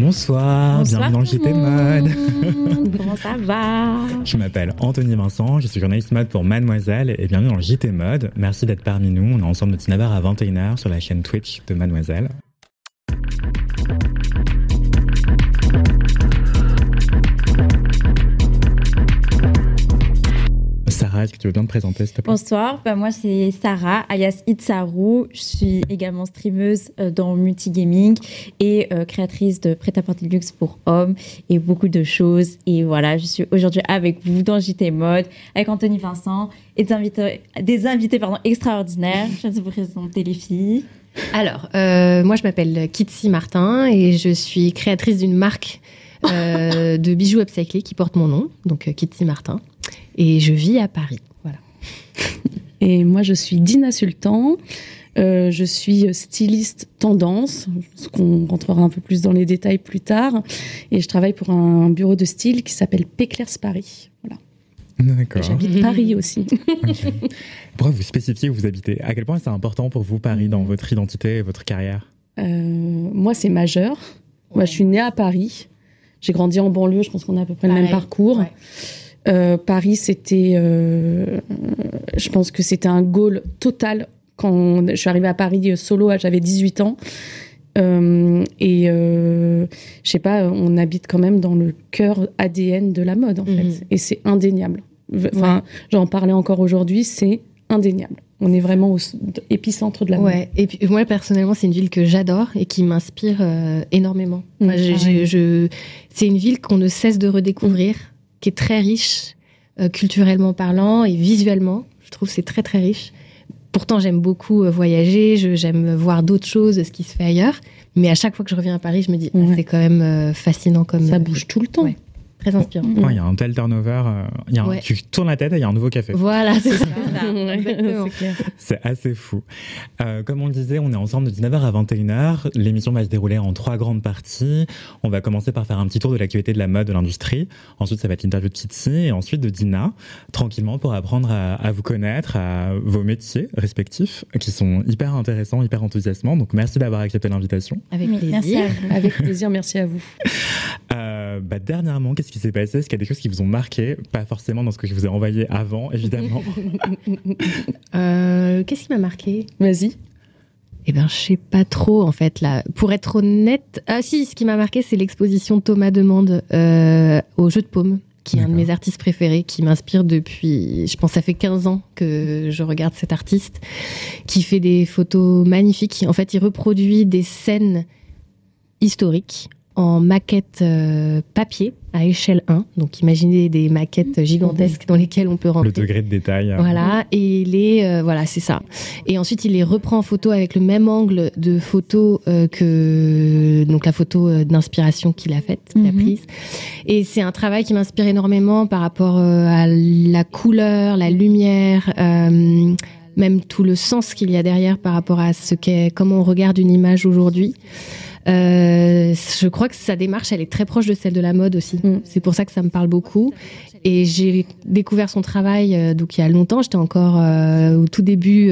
Bonsoir, bienvenue dans le JT Mode. Comment ça va Je m'appelle Anthony Vincent, je suis journaliste mode pour Mademoiselle et bienvenue dans le JT Mode. Merci d'être parmi nous. On est ensemble de 19h à 21h sur la chaîne Twitch de Mademoiselle. Sarah, est-ce que tu veux bien te présenter s'il te plaît? Bonsoir, bah, moi c'est Sarah, alias Itsaru. Je suis également streameuse euh, dans multigaming et euh, créatrice de prêt-à-porter luxe pour hommes et beaucoup de choses. Et voilà, je suis aujourd'hui avec vous dans JT Mode, avec Anthony Vincent et des invités, des invités pardon, extraordinaires. Je vais vous présenter les filles. Alors, euh, moi je m'appelle Kitsi Martin et je suis créatrice d'une marque euh, de bijoux upcyclés qui porte mon nom, donc Kitsi Martin. Et je vis à Paris. Voilà. Et moi, je suis Dina Sultan. Euh, je suis styliste tendance, ce qu'on rentrera un peu plus dans les détails plus tard. Et je travaille pour un bureau de style qui s'appelle Péclairs Paris. Voilà. D'accord. J'habite Paris aussi. Pourquoi vous spécifiez où vous habitez? À quel point c'est important pour vous Paris dans votre identité et votre carrière? Euh, moi, c'est majeur. Moi, je suis née à Paris. J'ai grandi en banlieue. Je pense qu'on a à peu près le même parcours. ouais. Euh, Paris, c'était. euh, je pense que c'était un goal total quand je suis arrivée à Paris euh, solo, j'avais 18 ans. Euh, et euh, je sais pas, on habite quand même dans le cœur ADN de la mode, en Mhm. fait. Et c'est indéniable. Enfin, j'en parlais encore aujourd'hui, c'est indéniable. On est vraiment au épicentre de la mode. Ouais. Et puis moi personnellement, c'est une ville que j'adore et qui m'inspire euh, énormément. Mm, je- c'est une ville qu'on ne cesse de redécouvrir, qui est très riche euh, culturellement parlant et visuellement. Je trouve que c'est très très riche. Pourtant, j'aime beaucoup euh, voyager, je- j'aime voir d'autres choses, ce qui se fait ailleurs. Mais à chaque fois que je reviens à Paris, je me dis, ah, c'est quand même euh, fascinant comme. Ça bouge tout le temps. Ouais. Très inspirant. Mm. Ouais, Il y a un tel turnover, euh, il y a un- Ouais. tu tournes la tête et il y a un nouveau café. Voilà, c'est ça. C'est assez fou. Euh, comme on le disait, on est ensemble de 19h à 21h. L'émission va se dérouler en trois grandes parties. On va commencer par faire un petit tour de l'actualité de la mode, de l'industrie. Ensuite, ça va être l'interview de Kitsi et ensuite de Dina, tranquillement pour apprendre à, à vous connaître, à vos métiers respectifs, qui sont hyper intéressants, hyper enthousiasmants. Donc, merci d'avoir accepté l'invitation. Avec plaisir. Merci à vous. Avec plaisir, merci à vous. Euh, bah, dernièrement, qu'est-ce qui s'est passé Est-ce qu'il y a des choses qui vous ont marqué? Pas forcément dans ce que je vous ai envoyé avant, évidemment. Euh, Qu'est-ce qui m'a marqué? Vas-y. Eh ben, je sais pas trop en fait là. Pour être honnête, ah si, ce qui m'a marqué, c'est l'exposition de Thomas Demande euh, au jeu de paume, qui est un de mes artistes préférés, qui m'inspire depuis, je pense, ça fait 15 ans que je regarde cet artiste, qui fait des photos magnifiques. En fait, il reproduit des scènes historiques en maquette euh, papier à échelle 1. Donc, imaginez des maquettes gigantesques dans lesquelles on peut Le rentrer. degré de détail. euh, Voilà, et il est, euh, voilà, c'est ça. Et ensuite, il les reprend en photo avec le même angle de photo euh, que donc la photo euh, d'inspiration qu'il a faite, qu'il a Mhm. prise. Et c'est un travail qui m'inspire énormément par rapport euh, à la couleur, la lumière. euh, même tout le sens qu'il y a derrière par rapport à ce qu'est, comment on regarde une image aujourd'hui. Euh, je crois que sa démarche, elle est très proche de celle de la mode aussi. Mm. C'est pour ça que ça me parle beaucoup. Et j'ai découvert son travail euh, donc il y a longtemps. J'étais encore euh, au tout début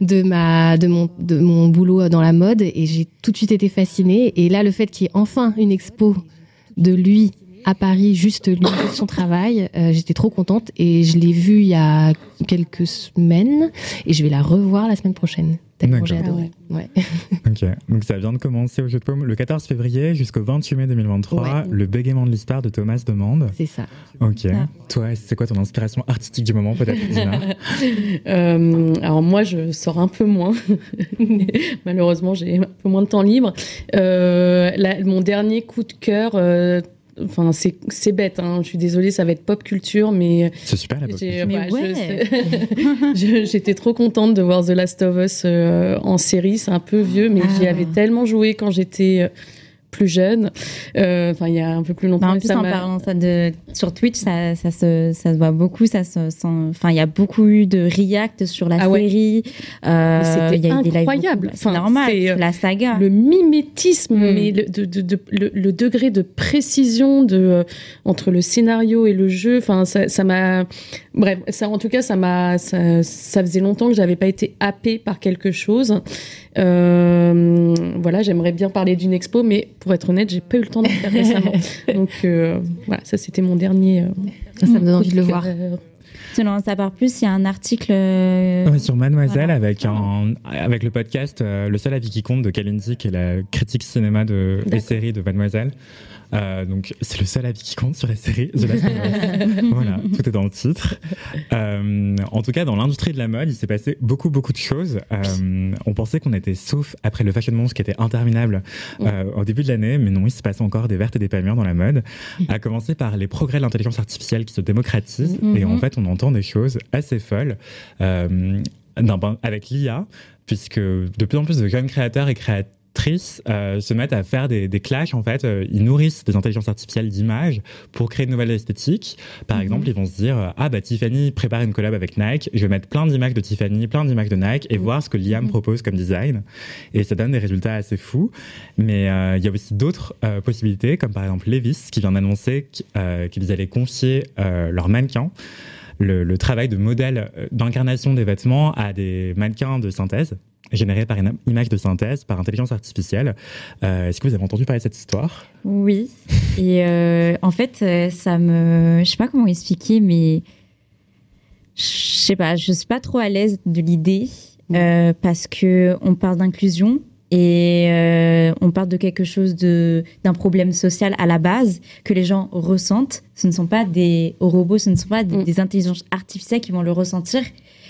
de ma de mon de mon boulot dans la mode et j'ai tout de suite été fascinée. Et là, le fait qu'il y ait enfin une expo de lui à Paris, juste lui, son travail, euh, j'étais trop contente et je l'ai vu il y a quelques semaines et je vais la revoir la semaine prochaine. Tellement j'ai adoré. Ouais. Ok, donc ça vient de commencer au jeu de paume le 14 février jusqu'au 28 mai 2023, Ouais. le bégaiement de l'histoire de Thomas Demande. C'est ça. Ok, ça. toi, c'est quoi ton inspiration artistique du moment peut-être, Dina? Euh, alors moi, je sors un peu moins. Malheureusement, j'ai un peu moins de temps libre. Euh, mon dernier coup de cœur, euh, enfin c'est bête, hein, je suis désolée, ça va être pop culture, mais c'est super la pop culture. Mais ouais. J'étais trop contente de voir The Last of Us en série, c'est un peu vieux, mais j'y ah. avais tellement joué quand j'étais plus jeune, euh, enfin il y a un peu plus longtemps. en plus, en parlant ça de, sur Twitch, ça, ça, se, ça se voit beaucoup. Ça enfin, il y a beaucoup eu de react sur la ah série. Euh, C'était incroyable. C'est normal, euh, la saga. Le mimétisme, hmm. mais le, de, de, le, degré de précision de, euh, entre le scénario et le jeu, enfin, ça m'a. Bref, ça, en tout cas, ça m'a. Ça, ça, faisait longtemps que j'avais pas été happée par quelque chose. Euh, voilà, j'aimerais bien parler d'une expo, mais pour être honnête, j'ai pas eu le temps de le faire récemment. Donc euh, voilà, ça c'était mon dernier. Euh, ça, me donne envie de le voir. Selon ça part plus, il y a un article sur Mademoiselle avec un avec le podcast Le seul avis qui compte de Kalindi, qui est la critique cinéma de des séries de Mademoiselle. Euh, donc c'est le seul avis qui compte sur la série The Last of voilà, tout est dans le titre. Euh, en tout cas, dans l'industrie de la mode, il s'est passé beaucoup beaucoup de choses. Euh, on pensait qu'on était sauf après le Fashion Month qui était interminable au début de l'année, mais non, il se passe encore des vertes et des pas mûres dans la mode. À commencer par les progrès de l'intelligence artificielle qui se démocratisent et en fait on entend des choses assez folles avec l'IA, puisque de plus en plus de jeunes créateurs et créateurs euh, se mettent à faire des, des clashs en fait. Euh, ils nourrissent des intelligences artificielles d'images pour créer de nouvelles esthétiques. Par mhm. exemple, ils vont se dire ah bah Tiffany prépare une collab avec Nike, je vais mettre plein d'images de Tiffany, plein d'images de Nike et mhm. voir ce que l'IA me mhm. propose comme design. Et ça donne des résultats assez fous. Mais euh, il y a aussi d'autres possibilités, comme par exemple Levis qui vient d'annoncer qu'ils allaient confier leurs mannequins. Le, le, travail de modèle d'incarnation des vêtements à des mannequins de synthèse généré par une image de synthèse, par intelligence artificielle. Euh, est-ce que vous avez entendu parler de cette histoire? Oui. Et euh, en fait, euh, ça me... Je sais pas comment expliquer, mais... Je sais pas, je suis pas trop à l'aise de l'idée parce que on parle d'inclusion et on parle de quelque chose de d'un problème social à la base que les gens ressentent. Ce ne sont pas des robots, ce ne sont pas des, mm. des intelligences artificielles qui vont le ressentir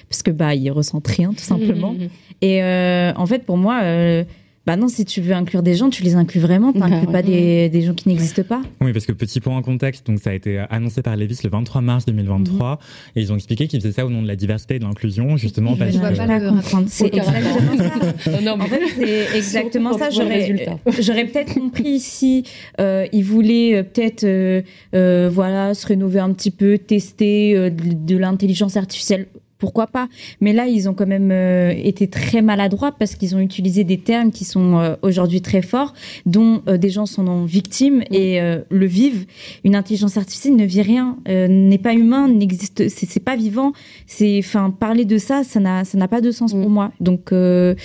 parce que bah ils ressentent rien tout simplement. Mmh, mmh, mmh. Et euh, en fait pour moi euh, bah non, si tu veux inclure des gens, tu les inclus vraiment, tu n'inclus pas des, des, gens qui n'existent pas. Oui, parce que petit point en contexte, donc ça a été annoncé par Levis le 23 mars 2023, et ils ont expliqué qu'ils faisaient ça au nom de la diversité et de l'inclusion, justement parce que... pas C'est exactement ça. en fait, c'est exactement ça. J'aurais peut-être compris si euh, ils voulaient peut-être euh, voilà se rénover un petit peu, tester de, de l'intelligence artificielle pourquoi pas Mais là, ils ont quand même euh, été très maladroits parce qu'ils ont utilisé des termes qui sont euh, aujourd'hui très forts, dont euh, des gens sont victimes et le vivent. Une intelligence artificielle ne vit rien, n'est pas humain, n'existe, c'est pas vivant. C'est, enfin, parler de ça, ça n'a, ça n'a pas de sens pour mm. moi. Donc, en,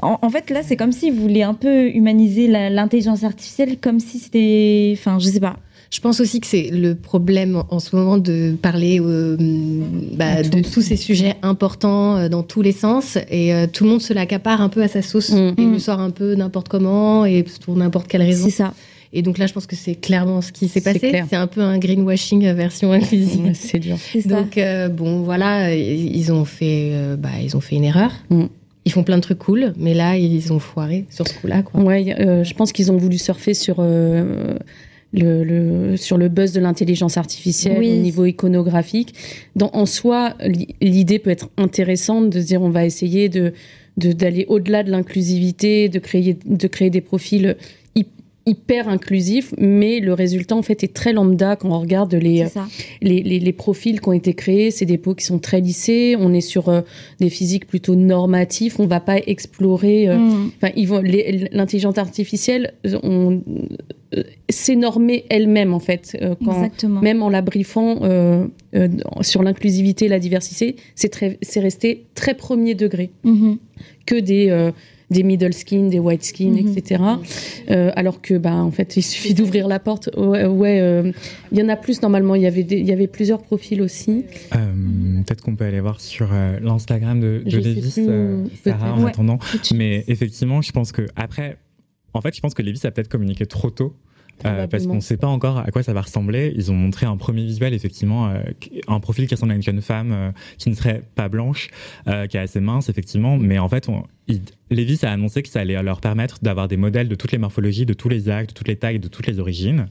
en, fait, là, c'est comme s'ils voulaient un peu humaniser l'intelligence artificielle, comme si c'était, enfin, je sais pas. Je pense aussi que c'est le problème en ce moment de parler euh, bah, de tous ces sujets importants euh, dans tous les sens et euh, tout le monde se l'accapare un peu à sa sauce mm. et lui sort un peu n'importe comment et pour n'importe quelle raison. C'est ça. Et donc là, je pense que c'est clairement ce qui s'est passé. C'est un peu un greenwashing version inclusive. c'est dur. Donc bon, voilà, ils ont fait, bah, ils ont fait une erreur. Mm. Ils font plein de trucs cool, mais là, ils ont foiré sur ce coup-là. Ouais, je pense qu'ils ont voulu surfer sur le, sur le buzz de l'intelligence artificielle au niveau iconographique. Dans, en soi, l'idée peut être intéressante de se dire on va essayer de d'aller au-delà de l'inclusivité, de créer, de créer des profils hyper inclusif, mais le résultat en fait est très lambda quand on regarde les, les, les, profils qui ont été créés. C'est des peaux qui sont très lissées. On est sur euh, des physiques plutôt normatifs. On va pas explorer. Euh, mm. L'intelligence artificielle. On, euh, s'énormer elle-même en fait. quand, même en la briefant sur l'inclusivité, la diversité, c'est resté très premier degré. Mm-hmm. Que des des middle skin, des white skin, mhm. etc. Euh, alors que, bah, en fait, il suffit d'ouvrir la porte. Ouais, euh, il y en a plus normalement. Il y avait, il y avait plusieurs profils aussi. Euh, peut-être qu'on peut aller voir sur l'Instagram de, de Lévis, Sarah, en attendant. Mais effectivement, je pense que après, en fait, je pense que Lévis a peut-être communiqué trop tôt. parce qu'on ne sait pas encore à quoi ça va ressembler. Ils ont montré un premier visuel, effectivement, un profil qui ressemble à une jeune femme qui ne serait pas blanche, qui est assez mince, effectivement, mais en fait, on, Levis a annoncé que ça allait leur permettre d'avoir des modèles de toutes les morphologies, de tous les actes, de toutes les tailles, de toutes les origines,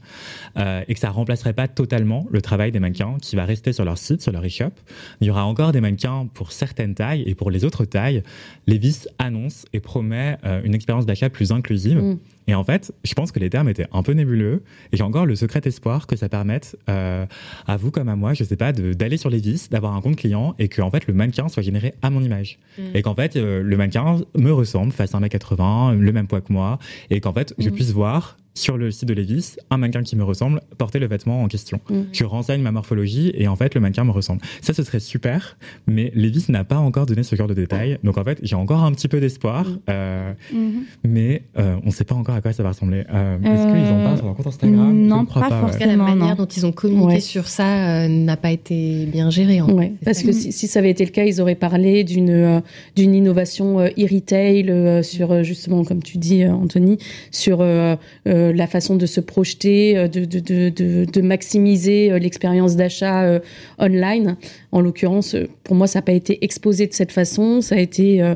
euh, et que ça remplacerait pas totalement le travail des mannequins qui va rester sur leur site, sur leur e-shop. Il y aura encore des mannequins pour certaines tailles, et pour les autres tailles, Levis annonce et promet euh, une expérience d'achat plus inclusive. Mm. Et en fait, je pense que les termes étaient un peu nébuleux, et j'ai encore le secret espoir que ça permette euh, à vous comme à moi, je sais pas, d'aller sur Levis, d'avoir un compte client, et que en fait le mannequin soit généré à mon image. Et qu'en fait, euh, le mannequin me ressemble, fasse 1m80, le même poids que moi, et qu'en fait, je Mhm. puisse voir sur le site de Levis un mannequin qui me ressemble porter le vêtement en question. Mhm. Je renseigne ma morphologie et en fait, le mannequin me ressemble. Ça, ce serait super, mais Levis n'a pas encore donné ce genre de détails. Donc en fait, j'ai encore un petit peu d'espoir, Mhm. euh, Mhm. mais euh, on ne sait pas encore à quoi ça va ressembler. Euh, Est-ce qu'ils en parlent sur leur compte Instagram? Je non, pas pas. cas, la Forcément, manière non. dont ils ont communiqué Ouais. sur ça euh, n'a pas été bien gérée. en Ouais, parce ça que si, si ça avait été le cas, ils auraient parlé d'une euh, d'une innovation e-retail euh, sur justement, comme tu dis, euh, Anthony, sur euh, euh, la façon de se projeter, euh, de, de, de, de, de maximiser euh, l'expérience d'achat euh, online. En l'occurrence, pour moi, ça n'a pas été exposé de cette façon. Ça a été euh,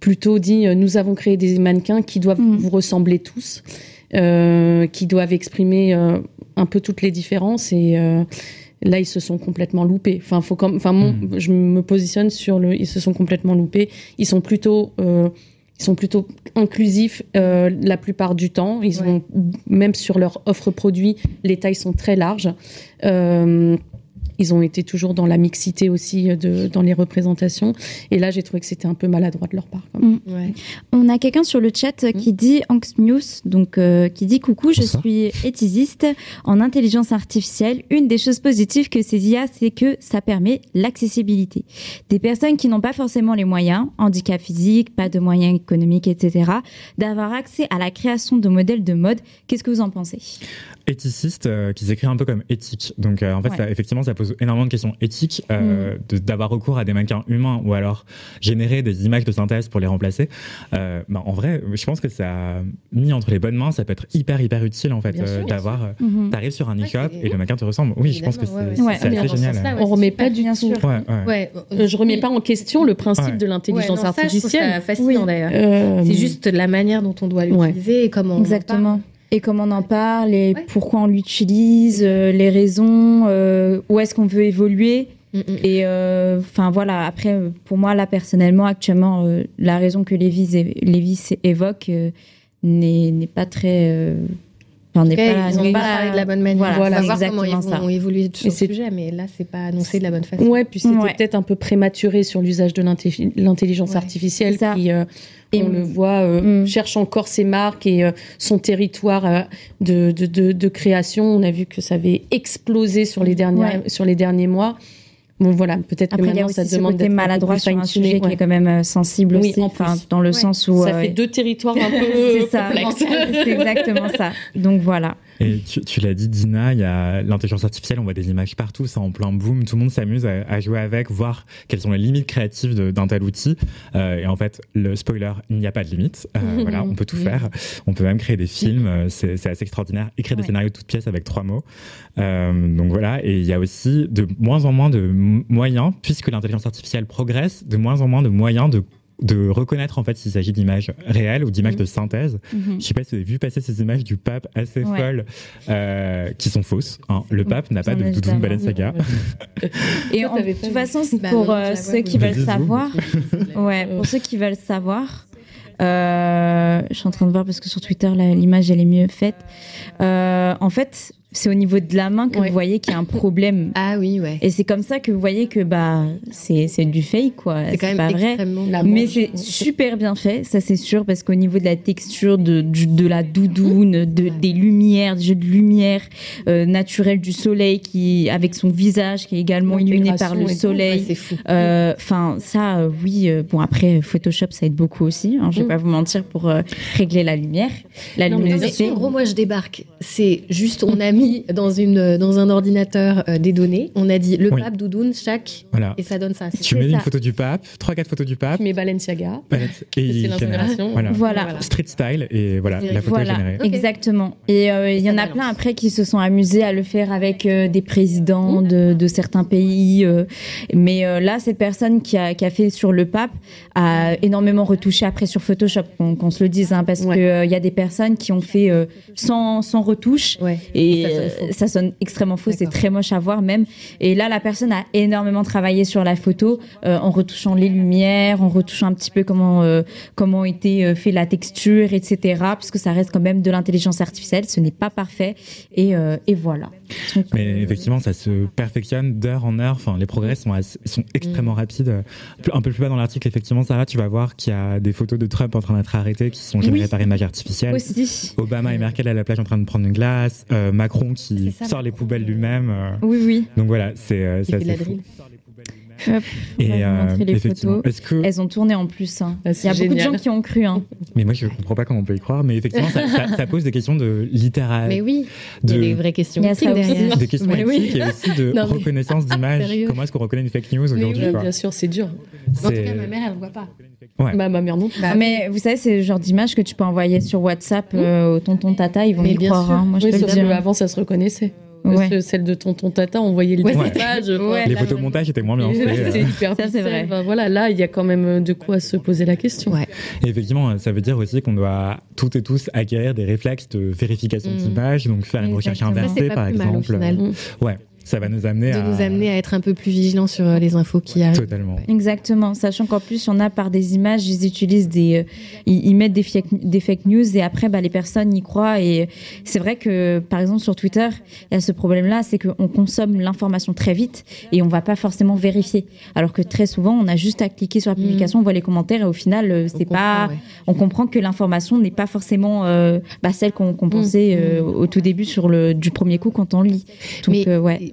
plutôt dit euh, nous avons créé des mannequins qui doivent Mhm. vous ressembler tous, euh, qui doivent exprimer euh, un peu toutes les différences et euh, là ils se sont complètement loupés. Enfin, faut comme, enfin, mon- Mhm. je me positionne sur le, ils se sont complètement loupés. Ils sont plutôt euh, ils sont plutôt inclusifs euh, la plupart du temps. Ils Ouais. ont même sur leur offre produit, les tailles sont très larges. Euh, ils ont été toujours dans la mixité aussi euh, de, dans les représentations. Et là, j'ai trouvé que c'était un peu maladroit de leur part. quand même. Ouais. On a quelqu'un sur le chat euh, qui dit Anx News, donc euh, qui dit coucou, je Bonsoir. suis éthésiste en intelligence artificielle. Une des choses positives que ces IA, c'est que ça permet l'accessibilité. Des personnes qui n'ont pas forcément les moyens, handicap physique, pas de moyens économiques, etc., d'avoir accès à la création de modèles de mode. Qu'est-ce que vous en pensez? Éthiciste euh, qui s'écrit un peu comme éthique. Donc euh, en fait, Ouais. ça, effectivement, ça pose énormément de questions éthiques euh, de- d'avoir recours à des mannequins humains ou alors générer des images de synthèse pour les remplacer. Euh, bah, en vrai, je pense que ça mis entre les bonnes mains, ça peut être hyper hyper utile en fait euh, d'avoir. euh, Mhm. T'arrives sur un e-shop c'est- et le mannequin te ressemble. Oui, je pense que c'est ouais, c'est assez génial. ouais. On remet pas du tout. sûr. Ouais, ouais. Ouais, Euh, je remets pas en question le principe Ouais. de l'intelligence ça, ça artificielle. fascinant Oui. d'ailleurs. Euh, C'est juste la manière dont on doit Ouais. l'utiliser et comment Exactement. Et comment on en parle, et Ouais. pourquoi on l'utilise, euh, les raisons, euh, où est-ce qu'on veut évoluer. Mm, mm. Et euh, enfin voilà, après, pour moi, là, personnellement, actuellement, la raison que Lévis, Lévis évoque n'est pas très. Enfin, n'est Ouais, pas, ils ont n'est pas parlé de la bonne manière. Voilà, Voilà, on va voir comment ils exactement vont ça. évoluer sur Et le c'est- sujet, mais là, c'est pas annoncé de la bonne façon. Ouais, puis c'était Ouais. peut-être un peu prématuré sur l'usage de l'intelligence Ouais. artificielle C'est ça. qui, euh, Et on m- le voit, euh, Mm. cherche encore ses marques et euh, son territoire euh, de, de, de, de création. On a vu que ça avait explosé sur les, dernières, sur les derniers mois. Bon, voilà, peut-être que il y a maintenant, aussi ça demande d'être maladroit sur un sujet qui est quand même euh, sensible Oui, aussi, en enfin, dans le Ouais. sens où. Ça euh, fait deux territoires un peu c'est ça, complexes. c'est exactement ça. Donc voilà. Et tu, tu l'as dit, Dina, il y a l'intelligence artificielle, on voit des images partout, c'est en plein boom, tout le monde s'amuse à, à jouer avec, voir quelles sont les limites créatives d'un tel outil. Euh, et en fait, le spoiler, il n'y a pas de limite. Euh, voilà, on peut tout faire. On peut même créer des films, euh, c'est assez extraordinaire. Écrire des scénarios de toutes pièces avec trois mots. Euh, donc voilà, et il y a aussi de moins en moins de moyens, puisque l'intelligence artificielle progresse, de moins en moins de moyens de de reconnaître en fait s'il s'agit d'images réelles ou d'images Mhm. de synthèse. Mhm. Je sais pas si vous avez vu passer ces images du pape assez Ouais. folles euh, qui sont fausses. hein. Le pape n'a pas de doudoune. Balenciaga. Et en, de toute façon, c'est pour euh, ceux qui veulent savoir. Ouais, pour ceux qui veulent savoir. euh, je suis en train de voir parce que sur Twitter, là, l'image, elle est mieux faite. Euh, en fait, c'est au niveau de la main que Ouais. vous voyez qu'il y a un problème. Ah oui, ouais. Et c'est comme ça que vous voyez que bah, c'est c'est du fake, quoi. C'est quand même pas vrai. Mais c'est super bien fait, ça c'est sûr, parce qu'au niveau de la texture, de, du- de la doudoune, de, des lumières, du jeu de lumière euh, naturel du soleil, qui avec son visage qui est également illuminé par le soleil. Fou. Enfin, ça, euh, oui. euh, bon, après, Photoshop, ça aide beaucoup aussi. Hein, je vais Mm. pas vous mentir pour euh, régler la lumière, la Non, mais luminosité. en gros, moi, je débarque. C'est juste, on a mis mis dans, une, dans un ordinateur euh, des données. On a dit le Oui. pape, doudoune, chaque, Voilà. et ça donne ça. Tu mets une photo du pape, trois quatre photos du pape, Tu mets Balenciaga. et c'est l'inspiration. Voilà. Voilà. Street style et voilà la photo est générée. Exactement. Et euh, il y en a balance. plein après qui se sont amusés à le faire avec euh, des présidents de, de certains pays. euh, mais euh, là, cette personne qui a, qui a fait sur le pape a énormément retouché après sur Photoshop, qu'on qu'on se le dise, hein, parce Ouais. qu'il y a des personnes qui ont fait euh, sans, sans retouche. Ouais. Et Ça sonne euh, ça sonne extrêmement faux, c'est très moche à voir même. Et là, la personne a énormément travaillé sur la photo euh, en retouchant les lumières, en retouchant un petit peu comment euh, comment était euh, fait la texture, etc. Parce que ça reste quand même de l'intelligence artificielle, ce n'est pas parfait. Et, euh, et voilà. Donc, Mais euh, effectivement, ça se perfectionne d'heure en heure. Enfin, les progrès sont, sont extrêmement Mm. rapides. Un peu plus bas dans l'article, effectivement, Sarah, tu vas voir qu'il y a des photos de Trump en train d'être arrêté qui sont générées Oui. par image artificielle. aussi. Obama et Merkel à la plage en train de prendre une glace. euh, Qui ça, sort les poubelles lui-même. euh. Oui, oui. donc voilà, c'est euh, assez la fou. Hop, Et euh, les effectivement, photos. que Elles ont tourné en plus. hein. Ah, Il y a beaucoup de gens qui ont cru. Hein. Mais moi, je comprends pas comment on peut y croire. Mais effectivement, ça, ça- ça pose des questions de littérature, Mais oui, il y a de, des vraies questions Il y a ça aussi. derrière. des questions Mais oui. et aussi de Non, mais- reconnaissance d'image. Comment est-ce qu'on reconnaît une fake news aujourd'hui bien sûr, c'est dur. En tout cas, ma mère, elle ne voit pas. Ouais. Bah, ma mère non plus. Bah, Mais vous savez, c'est le genre d'image que tu peux envoyer sur WhatsApp euh, au tonton tata, ils vont Mais y bien croire. sûr. hein. Moi, je Oui, peux le sauf que dire. avant, ça se reconnaissait. Ouais. Parce que Celle de tonton tata, on voyait le découpage. Ouais. Les photomontages étaient moins bien. C'est euh. hyper Ça, vrai. Enfin, voilà, là, il y a quand même de quoi se poser la question. Ouais. Et effectivement, ça veut dire aussi qu'on doit toutes et tous acquérir des réflexes de vérification Mhm. d'images, donc faire une recherche inversée, par plus mal, au exemple. final. Ouais, ça va nous amener De à. nous amener à être un peu plus vigilants sur euh, les infos qui arrivent. Totalement. Exactement, sachant qu'en plus, on a par des images, ils utilisent des. euh, ils, ils mettent des fake, des fake news et après, bah, les personnes y croient. Et c'est vrai que, par exemple, sur Twitter, il y a ce problème-là, c'est qu'on consomme l'information très vite et on va pas forcément vérifier. Alors que très souvent, on a juste à cliquer sur la publication, on voit les commentaires et au final, euh, c'est On pas. comprend, ouais. On comprend que l'information n'est pas forcément euh, bah, celle qu'on qu'on pensait euh, au tout début sur le, du premier coup quand on lit. Donc, Mais- euh, ouais.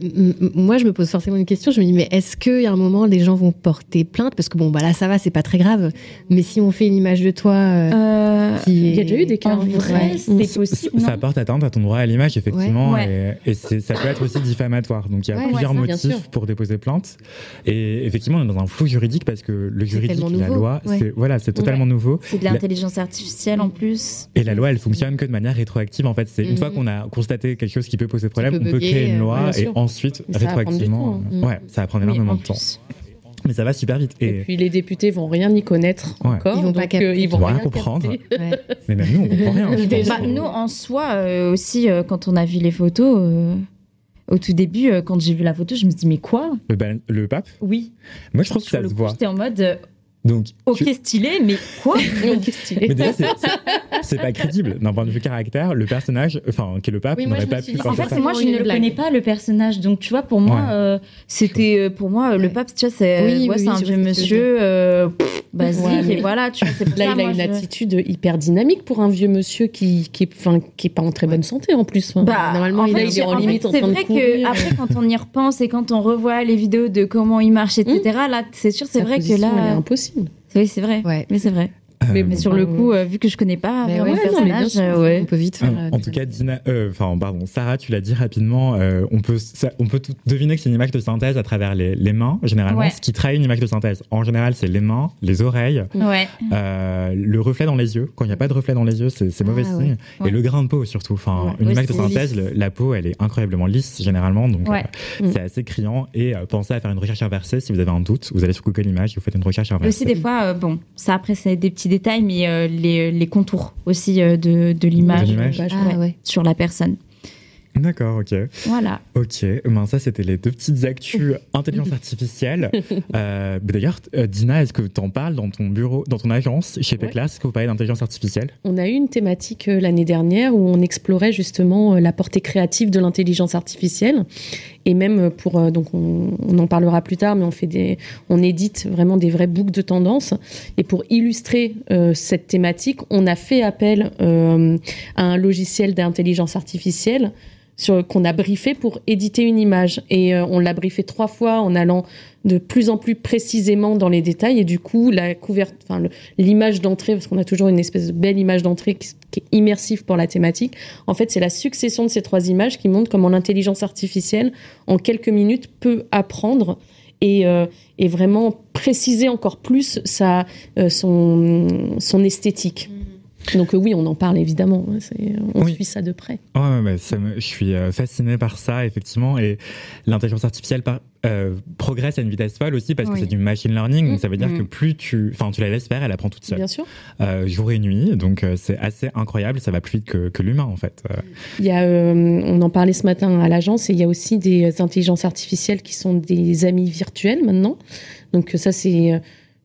Moi, je me pose forcément une question. Je me dis, mais est-ce qu'il y a un moment, les gens vont porter plainte? Parce que bon, bah là, ça va, c'est pas très grave. Mais si on fait une image de toi euh, Euh, qui Il y a déjà eu des cas. en vrai, c'est possible. Ça porte atteinte à ton droit à l'image, effectivement, Ouais. et, ça peut être aussi diffamatoire. Donc il y a Ouais, plusieurs ouais, ça, bien motifs pour déposer plainte. Et effectivement, on est dans un flou juridique parce que le juridique, la loi, ouais. c'est voilà, c'est totalement nouveau. C'est de La- l'intelligence artificielle en plus. Et la loi, elle fonctionne que de manière rétroactive. En fait, c'est une fois qu'on a constaté quelque chose qui peut poser problème, peut on peut créer une loi et sûr. Ensuite ça rétroactivement. temps, hein. Ouais, ça va prendre énormément en de temps. Mais ça va super vite. Et Et, puis les députés vont rien y connaître Ouais. encore. Ils vont pas donc, euh, ils vont rien rien comprendre. ouais. mais même nous, on comprend rien. Bah, nous, en soi, euh, aussi, euh, quand on a vu les photos, euh, au tout début, euh, quand j'ai vu la photo, je me suis dit, mais quoi? Le, pape, Oui. moi je trouve que ça le se coup, voit. j'étais en mode, euh, Donc, ok, tu- stylé, mais quoi Ok, stylé. Mais déjà, c'est- c'est- c'est pas crédible. D'un point de vue caractère, le personnage, enfin, qui est le pape, Oui, n'aurait pas pu dit, En fait, ça. moi, je ne le blague. connais pas, le personnage. Donc, tu vois, pour moi, Ouais. euh, c'était, euh, pour moi, le pape, tu vois, c'est Oui, ouais, oui, c'est oui, un vieux monsieur, euh, basique, Ouais, mais- et voilà, tu vois, c'est pour Là, ça, il a moi, une attitude hyper dynamique pour un vieux monsieur qui, qui, enfin, qui est pas en très bonne santé en plus. hein. Bah, Normalement, en il est en limite en C'est train de vrai que courir. après, quand on y repense et quand on revoit les vidéos de comment il marche, etc., là, c'est sûr, c'est vrai que là, impossible. Oui, c'est vrai, Ouais. mais c'est vrai. Mais Euh, Mais sur le coup, euh, vu que je connais pas Mais vraiment ouais, le non, mais bien personnage, sûr, euh, ouais. On peut vite faire. En des- tout cas, Dina, euh, enfin, pardon, Sarah, tu l'as dit rapidement, euh, on peut, ça- on peut tout deviner que c'est une image de synthèse à travers les, les mains, généralement. Ouais. Ce qui trahit une image de synthèse, en général, c'est les mains, les oreilles, Ouais. euh, le reflet dans les yeux. Quand il n'y a pas de reflet dans les yeux, c'est c'est mauvais Ah, signe. ouais. Et le grain de peau, surtout. Enfin, Ouais. une image de c'est synthèse, le- la peau, elle est incroyablement lisse, généralement. Donc, Ouais. euh, Mm. c'est assez criant. Et euh, pensez à faire une recherche inversée. Si vous avez un doute, vous allez sur Google Images, vous faites une recherche inversée. aussi des fois, euh, bon, ça après c'est des petits détails, mais euh, les, les contours aussi euh, de, de l'image Ah ouais. sur la personne. D'accord, ok. Voilà. Ok, ben ça c'était les deux petites actus intelligence artificielle. Euh, D'ailleurs, Dina, est-ce que tu en parles dans ton bureau, dans ton agence chez Ouais. Péclas Est-ce que vous parlez d'intelligence artificielle? On a eu une thématique euh, l'année dernière où on explorait justement euh, la portée créative de l'intelligence artificielle et même pour euh, donc on, en parlera plus tard mais on fait des on édite vraiment des vrais books de tendance. Et pour illustrer euh, cette thématique on a fait appel euh, à un logiciel d'intelligence artificielle qu'on a briefé pour éditer une image. Et euh, on l'a briefé trois fois en allant de plus en plus précisément dans les détails. Et du coup, la enfin, l'image d'entrée, parce qu'on a toujours une espèce de belle image d'entrée qui, est immersive pour la thématique. En fait, c'est la succession de ces trois images qui montrent comment l'intelligence artificielle, en quelques minutes, peut apprendre et, euh, vraiment préciser encore plus sa, euh, son, son esthétique. Donc euh, oui, on en parle évidemment. c'est- On Oui. suit ça de près. Ça me- je suis euh, fasciné par ça, effectivement. Et l'intelligence artificielle par- euh, progresse à une vitesse folle aussi parce que c'est du machine learning. Donc ça veut dire Mhm. que plus tu, enfin, tu la laisses faire, elle apprend toute seule, Bien sûr. euh, jour et nuit. Donc euh, c'est assez incroyable. Ça va plus vite que, que l'humain, en fait. Euh, Il y a, euh, on en parlait ce matin à l'agence, et il y a aussi des intelligences artificielles qui sont des amis virtuels maintenant. Donc euh, ça, c'est, euh,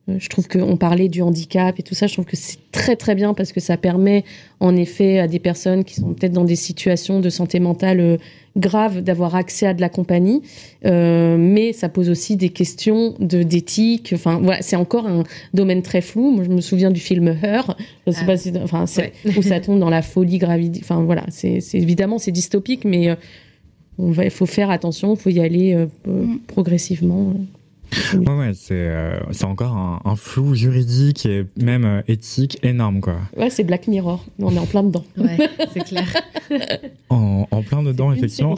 je trouve qu'on parlait du handicap et tout ça. Je trouve que c'est très très bien parce que ça permet, en effet, à des personnes qui sont peut-être dans des situations de santé mentale euh, graves d'avoir accès à de la compagnie. Euh, mais ça pose aussi des questions de d'éthique. Enfin voilà, c'est encore un domaine très flou. Moi, je me souviens du film Her. Je sais Ah. pas si, enfin, Ouais. où ça tombe dans la folie gravidi. Enfin voilà, c'est évidemment c'est dystopique, mais euh, il faut faire attention, il faut y aller euh, Mm. progressivement. Ouais, ouais, c'est euh, c'est encore un, un flou juridique et même euh, éthique énorme, quoi. Ouais, c'est Black Mirror. On est en plein dedans. Ouais, c'est clair. En, en plein dedans, effectivement.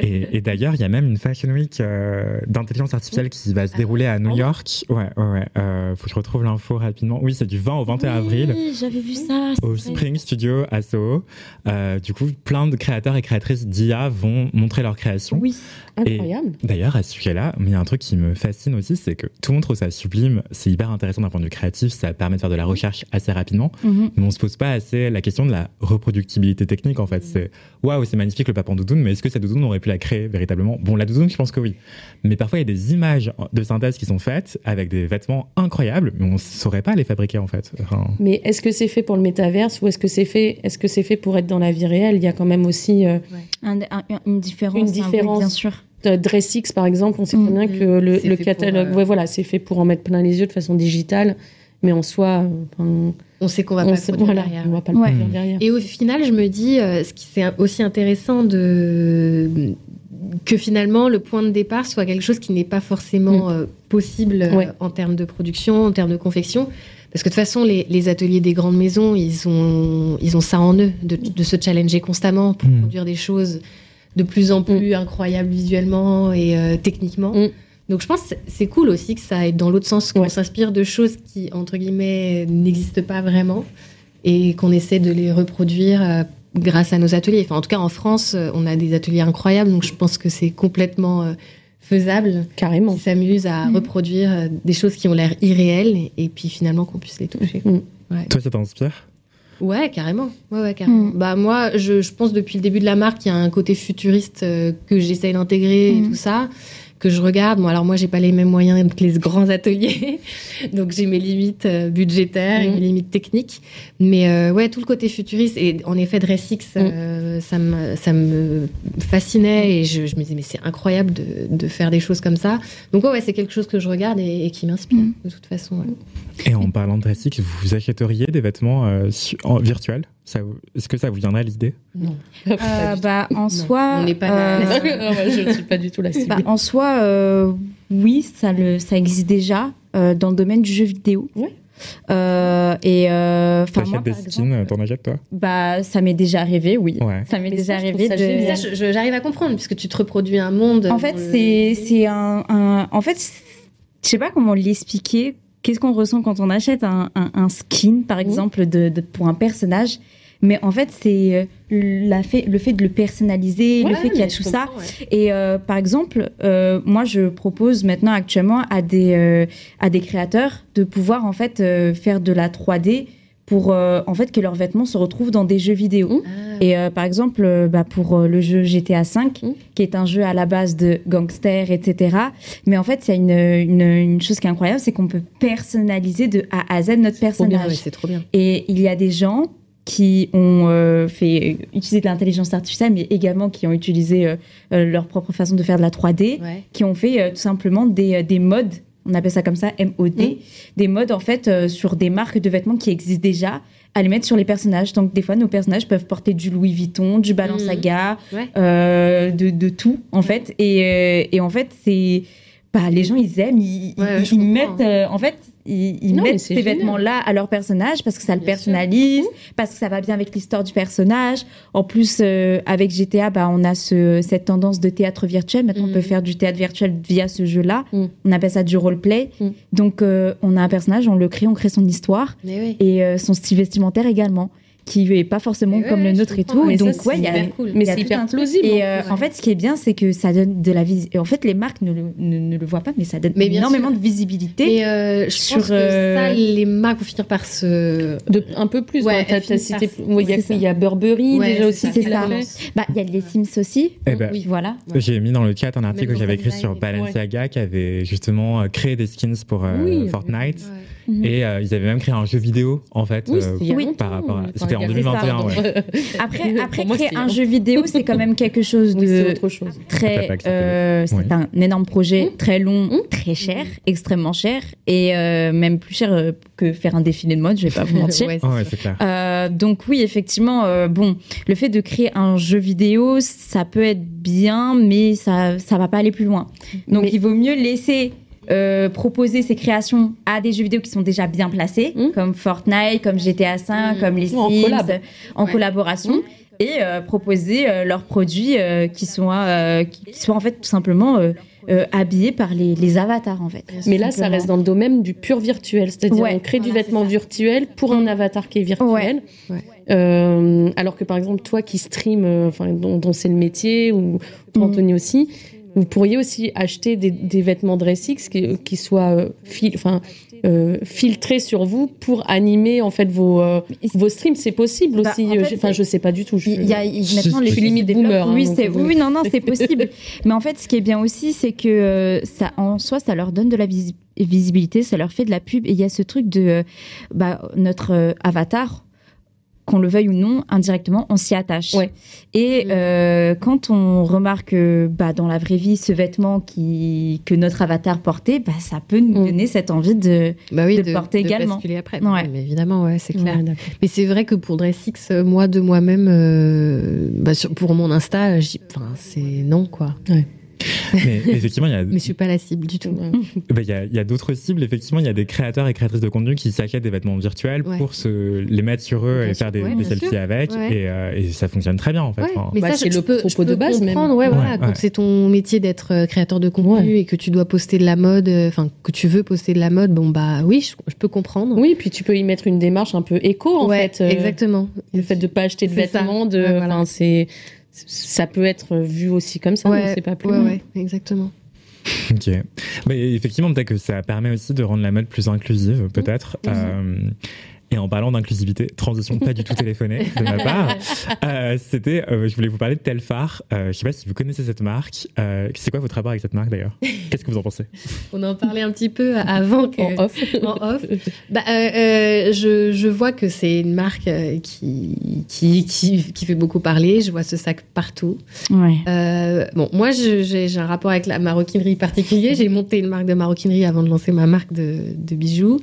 Et, et d'ailleurs, il y a même une Fashion Week euh, d'intelligence artificielle qui va se dérouler à New Ah York. Ouais, ouais, ouais. Euh, faut que je retrouve l'info rapidement. Oui, c'est du 20 au 21 avril. Oui, j'avais vu ça. Au vrai. Spring Studio à Soho. Euh, du coup, plein de créateurs et créatrices d'IA vont montrer leur création. Oui. Incroyable. D'ailleurs, à ce sujet-là, il y a un truc qui me fascine aussi, c'est que tout le monde trouve ça sublime, c'est hyper intéressant d'un point de vue créatif, ça permet de faire de la recherche assez rapidement, Mhm. mais on se pose pas assez la question de la reproductibilité technique en fait. C'est waouh, c'est magnifique le papan doudoune, mais est-ce que cette doudoune on aurait pu la créer véritablement? Bon, la doudoune, je pense que oui, mais parfois il y a des images de synthèse qui sont faites avec des vêtements incroyables, mais on saurait pas les fabriquer en fait. Enfin, Mais est-ce que c'est fait pour le métaverse ou est-ce que c'est fait, est-ce que c'est fait pour être dans la vie réelle? Il y a quand même aussi euh, Un- un- une différence. Une hein, oui, différence. bien sûr. Dressix par exemple. On sait Mm. très bien que le, catalogue, pour, euh, ouais, voilà, c'est fait pour en mettre plein les yeux de façon digitale, mais en soi, euh, enfin, On sait qu'on va pas sait- le produire voilà, derrière. on va pas le Ouais. derrière. Et au final, je me dis, euh, ce qui c'est aussi intéressant de que finalement le point de départ soit quelque chose qui n'est pas forcément euh, possible euh, en termes de production, en termes de confection. Parce que de toute façon, les, les ateliers des grandes maisons, ils ont, ils ont ça en eux, de, de se challenger constamment pour Mm. produire des choses de plus en plus incroyables visuellement et euh, techniquement. Mm. Donc je pense que c'est- cool aussi que ça aille dans l'autre sens, qu'on Ouais. s'inspire de choses qui, entre guillemets, n'existent pas vraiment et qu'on essaie de les reproduire euh, grâce à nos ateliers. Enfin, en tout cas, en France, euh, on a des ateliers incroyables, donc je pense que c'est complètement euh, faisable. Carrément. On s'amuse à Mhm. reproduire euh, des choses qui ont l'air irréelles et, et puis finalement qu'on puisse les toucher. Ouais. toi, ça t'inspire Ouais, carrément. Ouais, ouais, carrément. Mm. Bah moi, je, je pense depuis le début de la marque, il y a un côté futuriste euh, que j'essaye d'intégrer et Mm. tout ça, que je regarde. Bon, alors moi, j'ai pas les mêmes moyens que les grands ateliers, donc j'ai mes limites euh, budgétaires et Mm. mes limites techniques. Mais euh, ouais, tout le côté futuriste et en effet, Dressix, euh, ça me ça me fascinait et je, je me disais mais c'est incroyable de, de faire des choses comme ça. Donc ouais, ouais, c'est quelque chose que je regarde et, et qui m'inspire de toute façon. ouais. Et en parlant de Dressix, vous achèteriez des vêtements euh, en- virtuels? Est-ce que ça vous viendrait à l'idée? Non. Euh, bah, en soi. on n'est pas là. euh, je ne suis pas du tout la cible. bah, en soi, euh, oui, ça, le, ça existe déjà euh, dans le domaine du jeu vidéo. Ouais. Euh, et euh, enfin, moi, des skins, t'en achètes toi? bah, ça m'est déjà arrivé, oui. Ouais. Ça m'est déjà arrivé de. j'arrive à comprendre puisque tu te reproduis un monde. En fait, le- c'est c'est un, un- En fait, je sais pas comment l'expliquer. Qu'est-ce qu'on ressent quand on achète un, un- un skin, par exemple, de, de- pour un personnage? Mais en fait, c'est euh, la fait, le fait de le personnaliser, le fait qu'il y a tout ça. ouais. Et euh, par exemple, euh, moi, je propose maintenant actuellement à des euh, à des créateurs de pouvoir en fait faire de la 3D pour euh, en fait que leurs vêtements se retrouvent dans des jeux vidéo. Ah. Et euh, par exemple, euh, bah, pour euh, le jeu GTA V, Mm. qui est un jeu à la base de gangsters, etc. Mais en fait, il y a une, une, une chose qui est incroyable, c'est qu'on peut personnaliser de A à Z notre personnage. c'est trop bien. Et il y a des gens qui ont euh, fait utiliser de l'intelligence artificielle, mais également qui ont utilisé euh, euh, leur propre façon de faire de la 3D, Ouais. qui ont fait euh, tout simplement des, euh, des modes on appelle ça comme ça, MOD, Mm. des modes en fait euh, sur des marques de vêtements qui existent déjà, à les mettre sur les personnages. Donc des fois, nos personnages peuvent porter du Louis Vuitton, du Balenciaga, Ouais. euh, de, de tout en fait. Et, euh, et en fait, c'est bah, les gens ils aiment, ils, Ouais, ils- ils mettent en fait ils, ils Non, mais mettent ces vêtements-là à leur personnage parce que ça le Bien sûr. personnalise, parce que ça va bien avec l'histoire du personnage. En plus, euh, avec GTA, bah, on a ce, cette tendance de théâtre virtuel. Maintenant, on peut faire du théâtre virtuel via ce jeu-là. Mhm. On appelle ça du roleplay. Mhm. Donc, euh, on a un personnage, on le crée, on crée son histoire oui. et euh, son style vestimentaire également, qui est pas forcément ouais, comme le nôtre et tout. Mais ça, Donc, c'est ouais, il y a hyper cool. Mais il y a c'est tout hyper plausible. Et euh, Ouais. en fait, ce qui est bien, c'est que ça donne de la visibilité. En fait, les marques ne le, ne, ne le voient pas, mais ça donne Mais énormément sûr. de visibilité. Mais euh, je sur, pense que euh, ça, les marques vont finir par se. De, un peu plus. Ouais, finissent cité, ouais, il y a, c'est ça. il y a Burberry Ouais, déjà aussi. ça, c'est ça. Bah, il y a les Sims aussi. Eh ben, Oui. Voilà. J'ai mis dans le chat un article que j'avais écrit sur Balenciaga qui avait justement euh, créé des skins pour euh. Fortnite. Mhm. Et euh, ils avaient même créé un jeu vidéo en fait. Oui, euh, Oui. par rapport à- c'était en il y a- 2021, pardon. Après, Pour après moi, créer un jeu vidéo, c'est quand même quelque chose Oui, de autre chose. Très. euh, c'est Oui. un énorme projet, très long, Mmh. très cher, extrêmement cher, et euh, même plus cher euh, que faire un défilé de mode. Je vais pas vous mentir. Ouais, c'est Oh, ouais, sûr. c'est clair. Euh, donc oui, effectivement, euh, bon, le fait de créer un jeu vidéo, ça peut être bien, mais ça ça va pas aller plus loin. Donc Mais- il vaut mieux laisser euh, proposer ces créations à des jeux vidéo qui sont déjà bien placés, Mm. comme Fortnite, comme GTA V, Mm. comme les en Sims, collab. en Ouais. collaboration. Et euh, proposer euh, leurs produits euh, qui soient euh, qui qui soient en fait tout simplement euh, euh, habillés par les, les avatars en fait. Mais là, ça reste dans le domaine du pur virtuel, c'est-à-dire Ouais, on crée du voilà, vêtement virtuel pour un avatar qui est virtuel. Ouais. Ouais. Euh, alors que par exemple, toi qui stream, euh, enfin dont, dont c'est le métier, ou toi. Anthony aussi, vous pourriez aussi acheter des, des vêtements DressX qui, qui soient euh, fil- enfin, euh, filtrés sur vous pour animer en fait vos, euh, vos streams. C'est possible Bah, aussi. en fait, Enfin, je sais pas du tout. je- Il y a il- maintenant les Je suis filles limite se développent. boomer, hein, oui, c'est- non, non, c'est possible. Mais en fait, ce qui est bien aussi, c'est que ça, en soi, ça leur donne de la visi- visibilité, ça leur fait de la pub. Et il y a ce truc de euh, bah, notre euh, avatar. Qu'on le veuille ou non, indirectement, on s'y attache. Ouais. Et euh, quand on remarque euh, bah, dans la vraie vie ce vêtement qui, que notre avatar portait, bah, ça peut nous Mm. donner cette envie de. Bah oui, de de, le porter de également. basculer après. Ouais. Mais évidemment, ouais, c'est clair. Ouais. Mais c'est vrai que pour DressX, euh, moi de moi-même, euh, bah, sur- pour mon Insta, c'est non quoi. Mais effectivement, il y a, Mais je suis pas la cible du tout. Ouais. bah, il y a, il y a d'autres cibles. Effectivement, il y a des créateurs et créatrices de contenu qui s'achètent des vêtements virtuels Ouais. pour se les mettre sur eux Bien et sûr, faire des, ouais, des bien selfies sûr. avec. Ouais. Et, euh, et ça fonctionne très bien en fait. Ouais, Enfin, mais Bah, ça, c'est le peux, propos je peux de base, même. voilà, Ouais, quand c'est ton métier d'être euh, créateur de contenu Ouais. et que tu dois poster de la mode, euh, enfin que tu veux poster de la mode, bon bah oui, je, je peux comprendre. Oui, puis tu peux y mettre une démarche un peu éco en ouais, fait. euh, exactement. Le fait de pas acheter de vêtements, de, Ouais, voilà. enfin, c'est, ça peut être vu aussi comme ça, mais c'est pas plus. ouais, ouais, exactement. Ok. Mais effectivement, peut-être que ça permet aussi de rendre la mode plus inclusive, peut-être. Euh, et en parlant d'inclusivité, transition pas du tout téléphonée de ma part, euh, c'était, euh, je voulais vous parler de Telfar. Euh, je sais pas si vous connaissez cette marque. Euh, c'est quoi votre rapport avec cette marque d'ailleurs? Qu'est-ce que vous en pensez? On en parlait un petit peu avant que, En off. en off. Bah, euh, euh, je, je vois que c'est une marque qui, qui, qui, qui fait beaucoup parler. Je vois ce sac partout. Ouais. Euh, bon, moi, j'ai j'ai un rapport avec la maroquinerie particulier. J'ai monté une marque de maroquinerie avant de lancer ma marque de, de bijoux.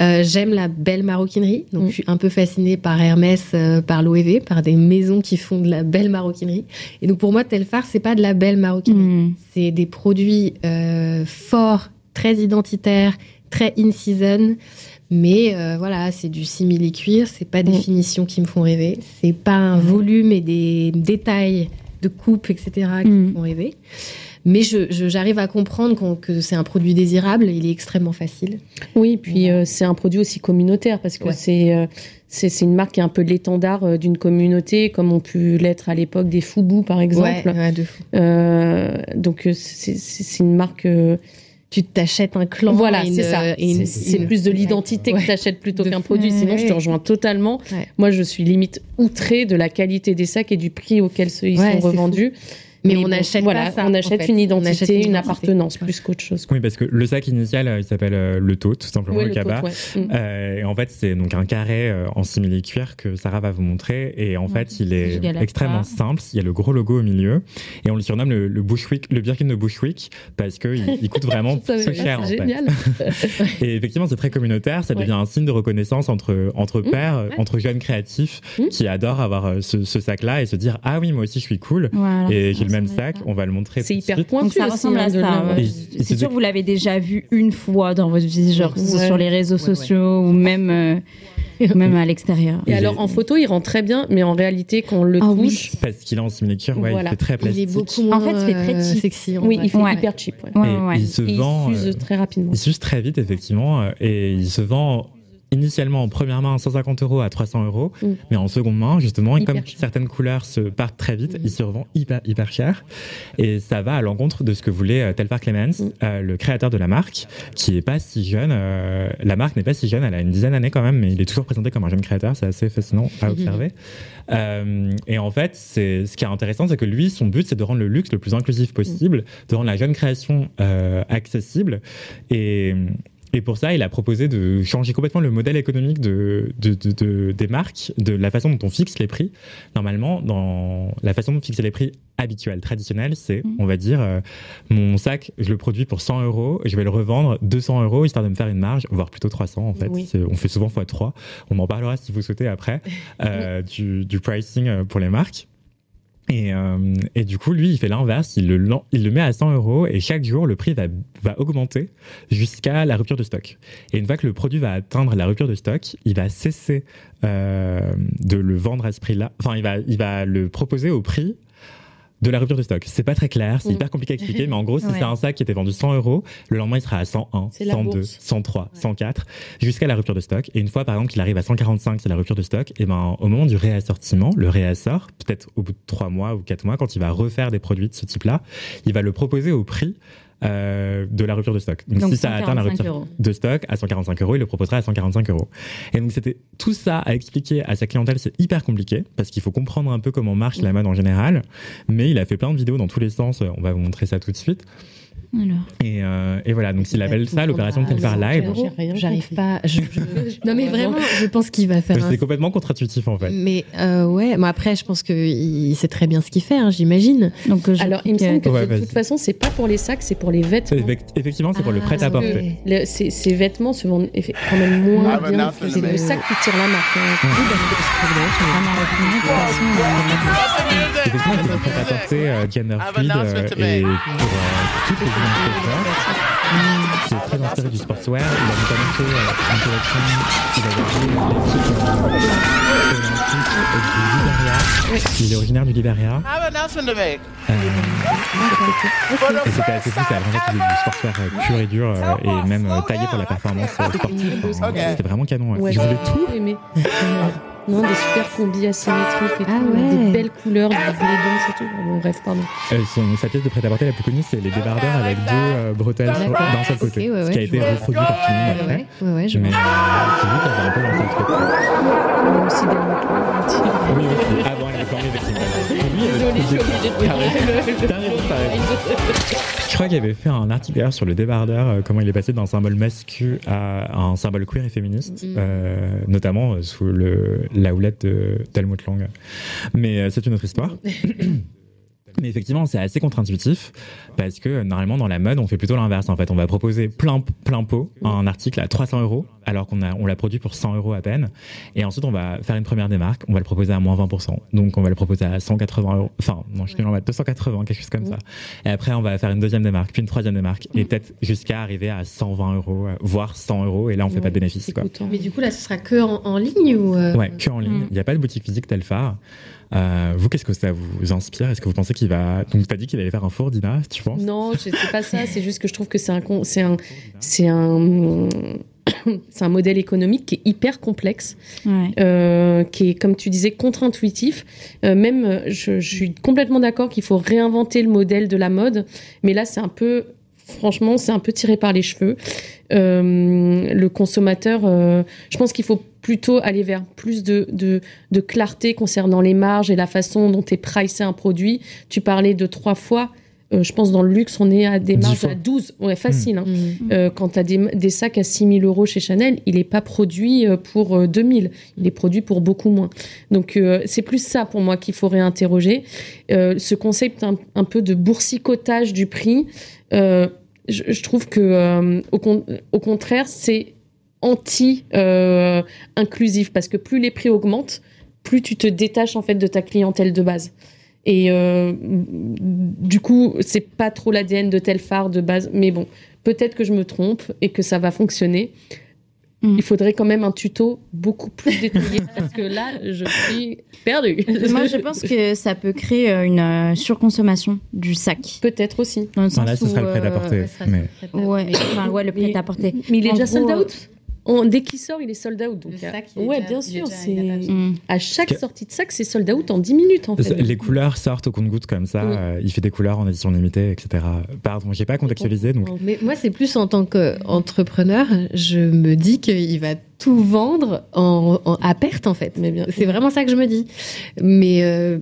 Euh, J'aime la belle maroquinerie. Donc, Mm. je suis un peu fascinée par Hermès, euh, par l'OEV, par des maisons qui font de la belle maroquinerie. Et donc, pour moi, Telfar, c'est pas de la belle maroquinerie. Mm. C'est des produits euh, forts, très identitaires, très in-season. Mais euh, voilà, c'est du simili-cuir, c'est pas des Mm. finitions qui me font rêver, c'est pas un volume et des détails de coupe, etc. qui me font rêver. Mais j'arrive à comprendre que c'est un produit désirable, il est extrêmement facile. Oui, puis euh, c'est un produit aussi communautaire parce que Ouais. c'est, euh, c'est une marque qui est un peu l'étendard euh, d'une communauté, comme ont pu l'être à l'époque des Foubou par exemple. Ouais, ouais, de fou. Euh, donc c'est une marque. Tu t'achètes un clan. voilà, c'est ça. C'est plus de l'identité Ouais. que tu achètes plutôt qu'un produit. Sinon, je te rejoins totalement. Ouais. Moi, je suis limite outrée de la qualité des sacs et du prix auquel ils sont revendus. Mais, Mais on bon, n'achète voilà, pas ça. on en achète fait. une On identité, achète une, identité. appartenance plus qu'autre chose. quoi. Oui, parce que le sac initial, euh, il s'appelle euh, le taux, tout simplement, le cabas. ouais. Mm. Euh, et en fait, c'est donc un carré euh, en simili-cuir que Sarah va vous montrer. Et en fait, il est extrêmement simple. Il y a le gros logo au milieu. Et on le surnomme le, le Bushwick, le Birkin de Bushwick, parce qu'il il coûte vraiment c'est cher. en fait. génial. Et effectivement, c'est très communautaire. Ça Ouais. devient un signe de reconnaissance entre, entre Mmh, pairs, entre jeunes créatifs Mmh. qui adorent avoir ce, ce sac-là et se dire Ah oui, moi aussi, je suis cool. Voilà, et même sac. On va le montrer. C'est hyper pointu. Ça ressemble hein, à ça. C'est sûr que vous l'avez déjà vu une fois dans votre vie, genre sur les réseaux sociaux ou même, euh, même à l'extérieur. Et Et alors en photo, il rend très bien, mais en réalité, quand on le Ah oui. touche, Parce qu'il est en simili-cuir, ouais, Voilà. il fait très Il plastique. est beaucoup moins En fait, il fait très euh, cheap. sexy. oui, vrai. il fait Ouais. hyper cheap. ouais. Ouais, et ouais. il se Et vend. il s'use euh, très rapidement. Il s'use très vite, effectivement, et il se vend initialement en première main à 150 euros à 300 euros, Mm. mais en seconde main, justement, et comme cher. certaines couleurs se partent très vite, Mm. il se revend hyper, hyper cher. Et ça va à l'encontre de ce que voulait euh, Telfar Clemens, Mm. euh, le créateur de la marque, qui est pas si jeune. euh, la marque n'est pas si jeune, elle a une dizaine d'années quand même, mais il est toujours présenté comme un jeune créateur, c'est assez fascinant à Mhm. observer. Euh, et en fait, c'est ce qui est intéressant, c'est que lui, son but, c'est de rendre le luxe le plus inclusif possible, de rendre la jeune création accessible. Et, et pour ça, il a proposé de changer complètement le modèle économique de, de- de- de- des marques, de la façon dont on fixe les prix. Normalement, dans la façon dont fixer les prix habituels, traditionnels, c'est, Mhm. on va dire, euh, mon sac, je le produis pour 100 euros, je vais le revendre 200 euros, histoire de me faire une marge, voire plutôt 300 en fait. Oui. On fait souvent x3. On en parlera si vous souhaitez après, euh, du, du pricing euh, pour les marques. Et, euh, et du coup, lui, il fait l'inverse, il le, met à 100 euros et chaque jour, le prix va, augmenter jusqu'à la rupture de stock. Et une fois que le produit va atteindre la rupture de stock, il va cesser euh, de le vendre à ce prix-là. Enfin, il va le proposer au prix de la rupture de stock. C'est pas très clair, c'est Mm. hyper compliqué à expliquer, mais en gros, si Ouais. c'est un sac qui était vendu 100 euros, le lendemain, il sera à 101, C'est la 102, bourse. 103, 104, jusqu'à la rupture de stock. Et une fois, par exemple, qu'il arrive à 145, c'est la rupture de stock, et ben, au moment du réassortiment, le réassort, peut-être au bout de 3 mois ou 4 mois, quand il va refaire des produits de ce type-là, il va le proposer au prix euh, de la rupture de stock. Donc, Donc, si ça atteint la 145 rupture euros. de stock à 145 euros, il le proposera à 145 euros. Et donc c'était tout ça à expliquer à sa clientèle, c'est hyper compliqué parce qu'il faut comprendre un peu comment marche la mode en général. Mais il a fait plein de vidéos dans tous les sens. On va vous montrer ça tout de suite. Et, euh, et voilà, donc il appelle ça l'opération Telfar 100 Live. J'arrive pas. je- je- Non, mais vraiment, je pense qu'il va faire un C'est complètement contre-intuitif en fait. Mais euh, ouais, mais après, je pense qu'il sait très bien ce qu'il fait, hein, j'imagine. Donc, je Alors, il me semble que Ouais, de toute façon, c'est pas pour les sacs, c'est pour les vêtements. Effect- Effectivement, c'est pour le Ah, prêt-à-porter. Le- ces, ces vêtements se vendent quand même moins Ah, bah, bien que c'est le le- sac qui tire la marque. hein. Ah, Effectivement, c'est un prêt-à-porter euh, fluid euh, et pour toutes les. C'est très inspiré du sportswear. Il a notamment fait euh, une collection qui va varier l'équipe euh, olympique du Liberia. Il est originaire du Liberia. I have an announcement to make. Euh, et c'était assez fou, ça a time vraiment fait du sportswear euh, pur et dur et même taillé pour la performance sportive. Enfin. C'était vraiment canon. ouais. Je voulais tout. Non, des super combis asymétriques et Ah tout, ouais. des belles couleurs, du blé et tout. Bon, bref, pardon. Euh, son- sa pièce de prêt-à-porter la plus connue, c'est les débardeurs avec deux euh, bretelles d'un seul côté. Ok, ouais, ce qui a ouais, été reproduit par tout le monde après. Ouais, ouais, ouais, je Mais euh, c'est qui avait un peu lancé le truc. On a aussi des motos. Oui, oui. Ah bon, elle avait formé je raison. Je crois qu'il avait fait un article d'ailleurs sur le débardeur, euh, comment il est passé d'un symbole masculin à un symbole queer et féministe, Mm. euh, notamment euh, sous le, la houlette de d'Helmut Lang. Mais euh, c'est une autre histoire. Mais effectivement, c'est assez contre-intuitif parce que normalement dans la mode, on fait plutôt l'inverse. En fait, on va proposer plein plein pot un article à 300 euros alors qu'on on l'a produit pour 100 euros à peine. Et ensuite, on va faire une première démarque. On va le proposer à moins 20%. Donc, on va le proposer à 180 euros. Enfin, non, je suis nul en maths, 280, quelque chose comme ça. Et après, on va faire une deuxième démarque, puis une troisième démarque, et peut-être jusqu'à arriver à 120 euros, voire 100 euros. Et là, on fait pas de bénéfice. Quoi. Mais du coup, là, ce sera que en, en ligne ou euh, Ouais, que en ligne. Mm. Il n'y a pas de boutique physique Telfar. Euh, vous, qu'est-ce que ça vous inspire? Est-ce que vous pensez qu'il va. Donc, t'as dit qu'il allait faire un four, Dina, tu penses? Non, je- c'est pas ça. C'est juste que je trouve que c'est un, con- c'est un, c'est un, c'est un modèle économique qui est hyper complexe, ouais. euh, qui est, comme tu disais, contre-intuitif. Euh, même, je, je suis complètement d'accord qu'il faut réinventer le modèle de la mode, mais là, c'est un peu franchement, c'est un peu tiré par les cheveux. Euh, le consommateur, euh, je pense qu'il faut plutôt aller vers plus de, de, clarté concernant les marges et la façon dont est pricé un produit. Tu parlais de trois fois. Euh, je pense dans le luxe, on est à des marges à 12. Ouais, facile. hein. Mhm. Euh, quand tu as des, des sacs à 6 000 euros chez Chanel, il n'est pas produit euh, pour euh, 2 000. Il est produit pour beaucoup moins. Donc, euh, c'est plus ça pour moi qu'il faut réinterroger. Euh, ce concept un, un peu de boursicotage du prix, euh, je, je trouve que euh, au, con- au contraire, c'est anti-inclusif parce que plus les prix augmentent, plus tu te détaches en fait de ta clientèle de base. Et euh, du coup, c'est pas trop l'ADN de Telfar de base, mais bon, peut-être que je me trompe et que ça va fonctionner. Mm. Il faudrait quand même un tuto beaucoup plus détaillé parce que là, je suis perdue. Moi, je pense que ça peut créer euh, une euh, surconsommation du sac. Peut-être aussi. Dans le Enfin, sens là, ce où, serait le euh, prêt-à-porter. Ouais, ça, mais... Ouais, enfin, ouais, le prêt-à-porter. Mais il est En déjà sold out? On- Dès qu'il sort, il est sold out. Donc, Le sac, il est ouais, déjà- bien sûr. c'est. Mm. À chaque que- sortie de sac, c'est sold out en 10 minutes en fait. Les couleurs sortent au compte-gouttes comme ça. Oui. euh, il fait des couleurs en édition limitée, etc. Pardon, j'ai pas contextualisé, donc Mais moi, c'est plus en tant qu'entrepreneur, je me dis qu'il va tout vendre en, en- à perte, en fait. Mais bien. C'est vraiment ça que je me dis. Mais euh,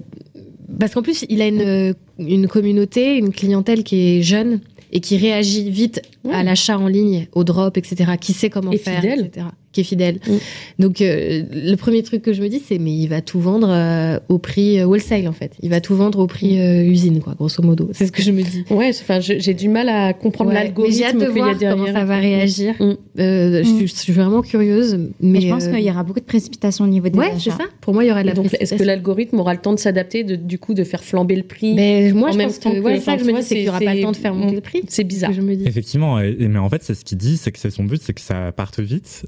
parce qu'en plus, il a une, une communauté, une clientèle qui est jeune et qui réagit vite Ouais. à l'achat en ligne, au drop, etc. Qui sait comment Et faire, fidèle. etc. Qui est fidèle. Mm. Donc, euh, le premier truc que je me dis, c'est mais il va tout vendre euh, au prix euh, wholesale, en fait. Il va tout vendre au prix euh, usine, quoi, grosso modo. C'est ce que je me dis. Ouais, enfin, j'ai du mal à comprendre Ouais, l'algorithme mais j'ai hâte de voir comment ça va réagir. Mm. Euh, je, Mm. suis, je suis vraiment curieuse. Mais, Mais je pense euh, qu'il y aura beaucoup de précipitation au niveau des Ouais, c'est ça. Pour moi, il y aura de la Donc, est-ce que l'algorithme aura le temps de s'adapter, du coup, de faire flamber le prix Mais moi, En je même pense temps que, que- ouais, ça je me dis, c'est qu'il n'y aura pas le temps de faire monter le prix. C'est bizarre. ce que je me dis. Effectivement, mais en fait, c'est ce qu'il dit, c'est que c'est son but, c'est que ça parte vite,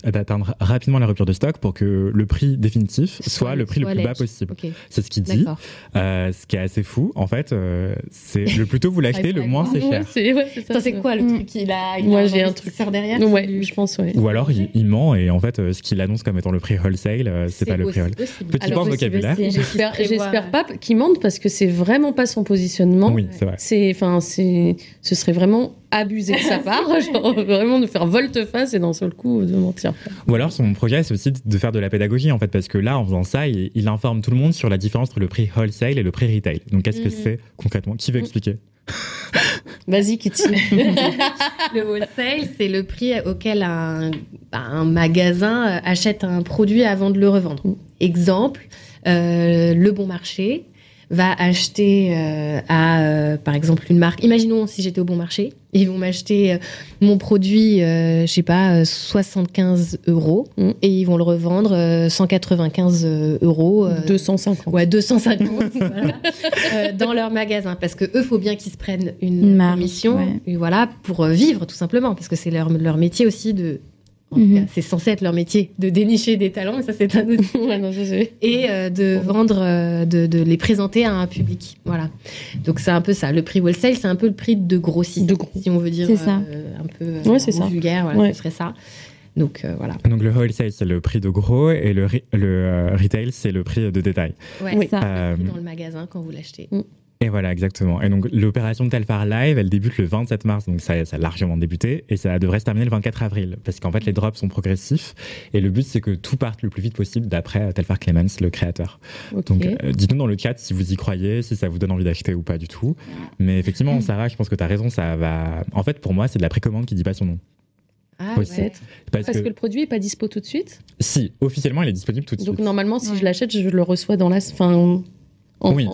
rapidement la rupture de stock pour que le prix définitif soit, le prix soit le plus bas possible. C'est ce qu'il dit. Euh, ce qui est assez fou, en fait, euh, c'est le plus tôt vous l'achetez, le moins c'est cher. c'est ouais, quoi le truc qu'il a il Moi, j'ai un investisseur derrière Ouais, qui- je pense, ouais. Ou alors il, il ment et en fait, euh, ce qu'il annonce comme étant le prix wholesale, euh, c'est pas le prix wholesale. Petit point possible vocabulaire. J'espère pas qu'il mente parce que c'est vraiment pas son positionnement. Oui, c'est vrai. C'est, enfin, c'est, ce serait vraiment abusé de sa part, genre vraiment de faire volte-face et d'un seul coup de mentir. Ou alors son projet, c'est aussi de faire de la pédagogie, en fait, parce que là, en faisant ça, il, il informe tout le monde sur la différence entre le prix wholesale et le prix retail. Donc, qu'est-ce que Mhm. c'est concrètement? Qui veut expliquer? Vas-y, Kitty. Le wholesale, c'est le prix auquel un, bah, un magasin euh, achète un produit avant de le revendre. Exemple, euh, le bon marché va acheter euh, à, euh, par exemple, une marque. Imaginons si j'étais au bon marché, ils vont m'acheter euh, mon produit, je sais pas, euh, 75 euros, Mm. et ils vont le revendre euh, 195 euros. euh, 250. Ouais, 250 voilà, dans leur magasin. Parce que eux, faut bien qu'ils se prennent une, Une ouais. et voilà, pour vivre, tout simplement. Parce que c'est leur, leur métier aussi de. Mhm. c'est censé être leur métier de dénicher des talents, mais ça, c'est un autre. Ouais, non, je sais. Et euh, de vendre, euh, de, de les présenter à un public. Voilà. Donc, c'est un peu ça. Le prix wholesale, c'est un peu le prix de grossiste. De gros. Si on veut dire C'est ça. euh, un peu euh, Ouais, c'est ça. vulgaire, voilà, Ouais. ce serait ça. Donc, euh, voilà. Donc, le wholesale, c'est le prix de gros et le, ri- le euh, retail, c'est le prix de détail. Ouais, Oui. c'est Ça. Euh, le prix dans le magasin quand vous l'achetez. Et voilà, exactement. Et donc, l'opération de Telfar Live, elle débute le 27 mars, donc ça, ça a largement débuté, et ça devrait se terminer le 24 avril, parce qu'en fait, les drops sont progressifs, et le but, c'est que tout parte le plus vite possible d'après Telfar Clemens, le créateur. Donc, euh, dites-nous dans le chat si vous y croyez, si ça vous donne envie d'acheter ou pas du tout. Mais effectivement, Sarah, je pense que tu as raison, ça va. En fait, pour moi, c'est de la précommande qui dit pas son nom. Ah, ouais. Parce, Parce que, que le produit est pas dispo tout de suite? si, officiellement, il est disponible tout de Donc suite. normalement, si Ouais. je l'achète, je le reçois dans la. Enfin, en- en- Oui.